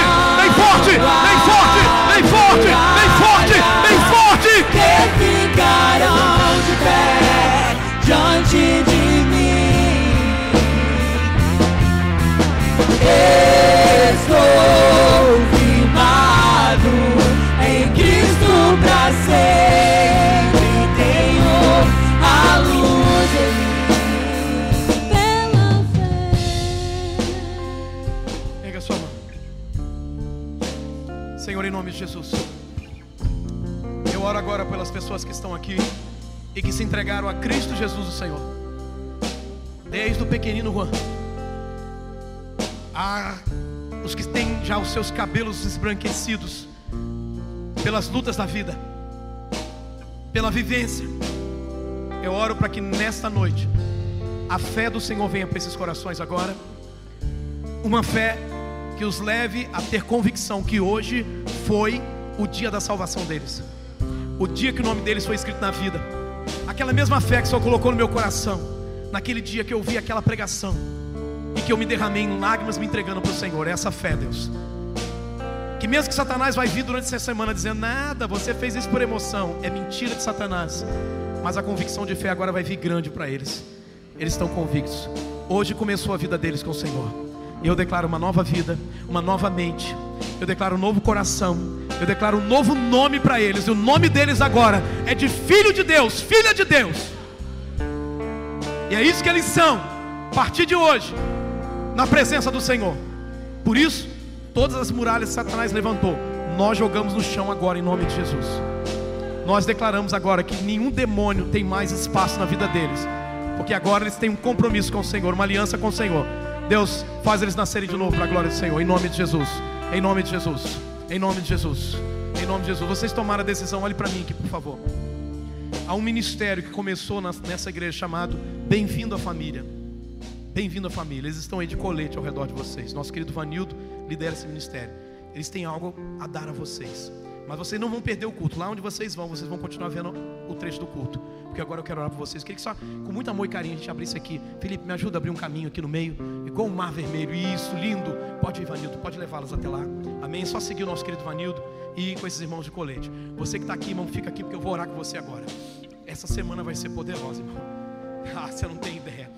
pessoas que estão aqui e que se entregaram a Cristo Jesus, o Senhor. Desde o pequenino Juan. A os que têm já os seus cabelos esbranquecidos pelas lutas da vida, pela vivência. Eu oro para que nesta noite a fé do Senhor venha para esses corações agora. Uma fé que os leve a ter convicção que hoje foi o dia da salvação deles. O dia que o nome deles foi escrito na vida. Aquela mesma fé que o Senhor colocou no meu coração. Naquele dia que eu vi aquela pregação. E que eu me derramei em lágrimas me entregando para o Senhor. Essa fé, Deus. Que mesmo que Satanás vai vir durante essa semana dizendo nada, você fez isso por emoção. É mentira de Satanás. Mas a convicção de fé agora vai vir grande para eles. Eles estão convictos. Hoje começou a vida deles com o Senhor. Eu declaro uma nova vida, uma nova mente. Eu declaro um novo coração. Eu declaro um novo nome para eles. E o nome deles agora é de filho de Deus, filha de Deus. E é isso que eles são, a partir de hoje, na presença do Senhor. Por isso, todas as muralhas que Satanás levantou, nós jogamos no chão agora em nome de Jesus. Nós declaramos agora que nenhum demônio tem mais espaço na vida deles, porque agora eles têm um compromisso com o Senhor, uma aliança com o Senhor. Deus, faz eles nascerem de novo para a glória do Senhor, em nome de Jesus. Em nome de Jesus. Em nome de Jesus. Em nome de Jesus. Vocês tomaram a decisão, olhe para mim aqui, por favor. Há um ministério que começou nessa igreja chamado Bem-vindo à Família. Bem-vindo à família. Eles estão aí de colete ao redor de vocês. Nosso querido Vanildo lidera esse ministério. Eles têm algo a dar a vocês. Mas vocês não vão perder o culto. Lá onde vocês vão, vocês vão continuar vendo o trecho do culto. Porque agora eu quero orar por vocês. Eu queria que só, com muito amor e carinho, a gente abrisse aqui. Felipe, me ajuda a abrir um caminho aqui no meio. Igual um mar vermelho. Isso, lindo. Pode ir, Vanildo. Pode levá-los até lá. Amém. É só seguir o nosso querido Vanildo e com esses irmãos de colete. Você que está aqui, irmão, fica aqui porque eu vou orar com você agora. Essa semana vai ser poderosa, irmão. Ah, você não tem ideia.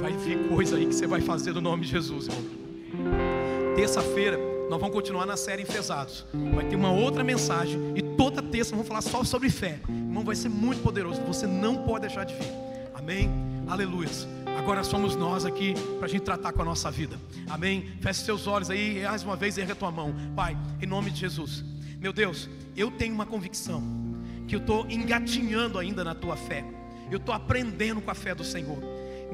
Vai vir coisa aí que você vai fazer no nome de Jesus, irmão. Terça-feira nós vamos continuar na série Enfesados. Vai ter uma outra mensagem e toda terça vamos falar só sobre fé. Irmão, vai ser muito poderoso. Você não pode deixar de vir. Amém? Aleluia. Agora somos nós aqui para a gente tratar com a nossa vida. Amém? Feche seus olhos aí e mais uma vez erga a tua mão. Pai, em nome de Jesus. Meu Deus, eu tenho uma convicção que eu estou engatinhando ainda na tua fé. Eu estou aprendendo com a fé do Senhor.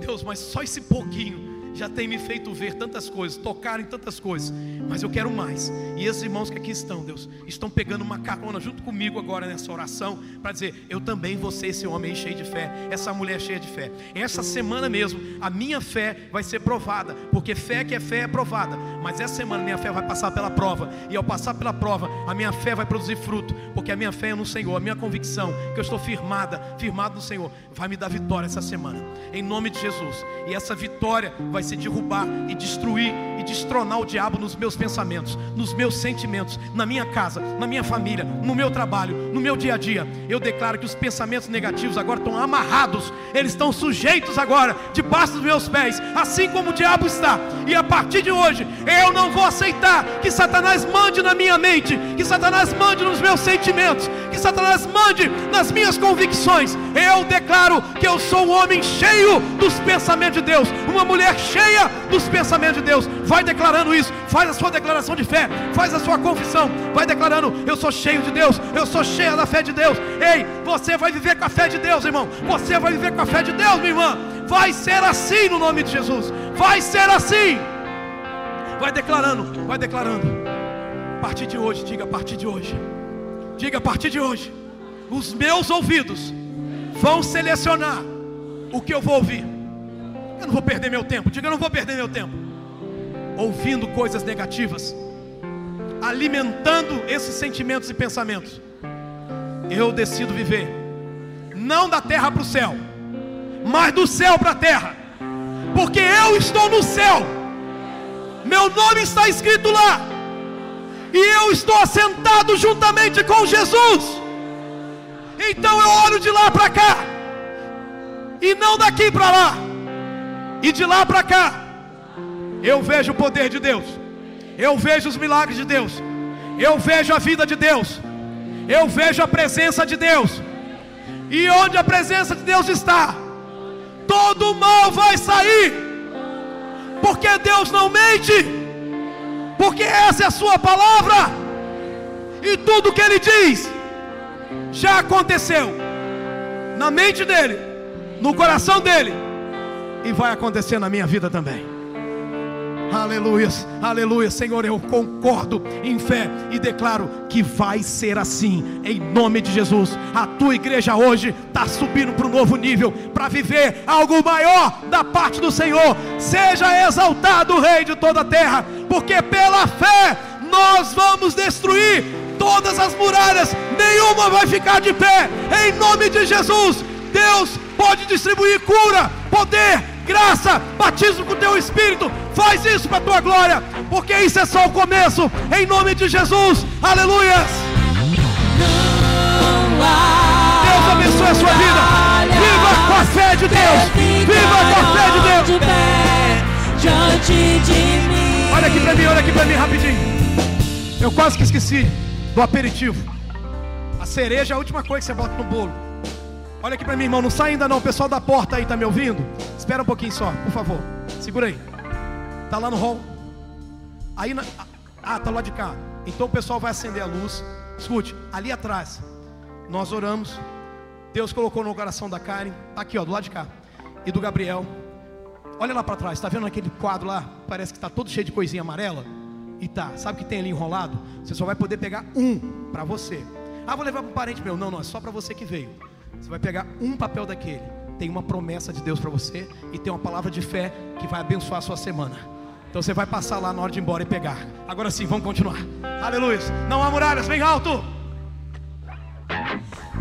Deus, mas só esse pouquinho já tem me feito ver tantas coisas, tocar em tantas coisas, mas eu quero mais. E esses irmãos que aqui estão, Deus, estão pegando uma carona junto comigo agora nessa oração para dizer: eu também vou ser esse homem cheio de fé, essa mulher cheia de fé. Essa semana mesmo, a minha fé vai ser provada, porque fé que é fé é provada. Mas essa semana minha fé vai passar pela prova, e ao passar pela prova, a minha fé vai produzir fruto, porque a minha fé é no Senhor, a minha convicção que eu estou firmada, firmado no Senhor, vai me dar vitória essa semana, em nome de Jesus. E essa vitória vai ser derrubar e destruir e destronar o diabo nos meus pensamentos, nos meus sentimentos, na minha casa, na minha família, no meu trabalho, no meu dia a dia. Eu declaro que os pensamentos negativos agora estão amarrados, eles estão sujeitos agora debaixo dos meus pés, assim como o diabo está. E a partir de hoje, eu não vou aceitar que Satanás mande na minha mente, que Satanás mande nos meus sentimentos, que Satanás mande nas minhas convicções. Eu declaro que eu sou um homem cheio dos pensamentos de Deus, uma mulher cheia dos pensamentos de Deus. Vai declarando isso, faz a sua declaração de fé, faz a sua confissão, vai declarando: Eu sou cheio de Deus, eu sou cheia da fé de Deus. Ei, você vai viver com a fé de Deus, irmão. Você vai viver com a fé de Deus, minha irmã. Vai ser assim no nome de Jesus. Vai ser assim. Vai declarando, vai declarando. A partir de hoje, diga a partir de hoje. Diga a partir de hoje. Os meus ouvidos vão selecionar o que eu vou ouvir. Eu não vou perder meu tempo. Diga, eu não vou perder meu tempo. Ouvindo coisas negativas, alimentando esses sentimentos e pensamentos. Eu decido viver, não da terra para o céu, mas do céu para a terra, porque eu estou no céu, meu nome está escrito lá, e eu estou assentado juntamente com Jesus. Então eu olho de lá para cá, e não daqui para lá, e de lá para cá, eu vejo o poder de Deus, eu vejo os milagres de Deus, eu vejo a vida de Deus, eu vejo a presença de Deus, e onde a presença de Deus está, todo mal vai sair, porque Deus não mente, porque essa é a Sua palavra, e tudo que Ele diz já aconteceu na mente dele, no coração dele, e vai acontecer na minha vida também. Aleluia, aleluia, Senhor, eu concordo em fé e declaro que vai ser assim, em nome de Jesus. A tua igreja hoje está subindo para um novo nível, para viver algo maior da parte do Senhor. Seja exaltado o Rei de toda a terra, porque pela fé nós vamos destruir todas as muralhas, nenhuma vai ficar de pé, em nome de Jesus. Deus pode distribuir cura, poder, graça, batismo com o teu espírito. Faz isso para a tua glória, porque isso é só o começo. Em nome de Jesus, aleluia. Deus abençoe a sua vida. Viva com a fé de Deus. Viva com a fé de Deus. Olha aqui para mim, olha aqui para mim rapidinho. Eu quase que esqueci do aperitivo. A cereja é a última coisa que você bota no bolo. Olha aqui para mim, irmão, não sai ainda não. O pessoal da porta aí tá me ouvindo? Espera um pouquinho só, por favor. Segura aí. Tá lá no hall. Aí na... Ah, tá lá de cá. Então o pessoal vai acender a luz. Escute, ali atrás nós oramos. Deus colocou no coração da Karen, tá aqui, ó, do lado de cá. E do Gabriel. Olha lá para trás, está vendo aquele quadro lá? Parece que está todo cheio de coisinha amarela. E tá, sabe o que tem ali enrolado? Você só vai poder pegar um para você. Ah, vou levar para um parente meu. Não, não, é só para você que veio. Você vai pegar um papel daquele, tem uma promessa de Deus para você e tem uma palavra de fé que vai abençoar a sua semana. Então você vai passar lá na hora de ir embora e pegar. Agora sim, vamos continuar. Aleluia. Não há muralhas, vem alto.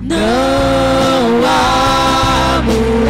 Não há muralhas.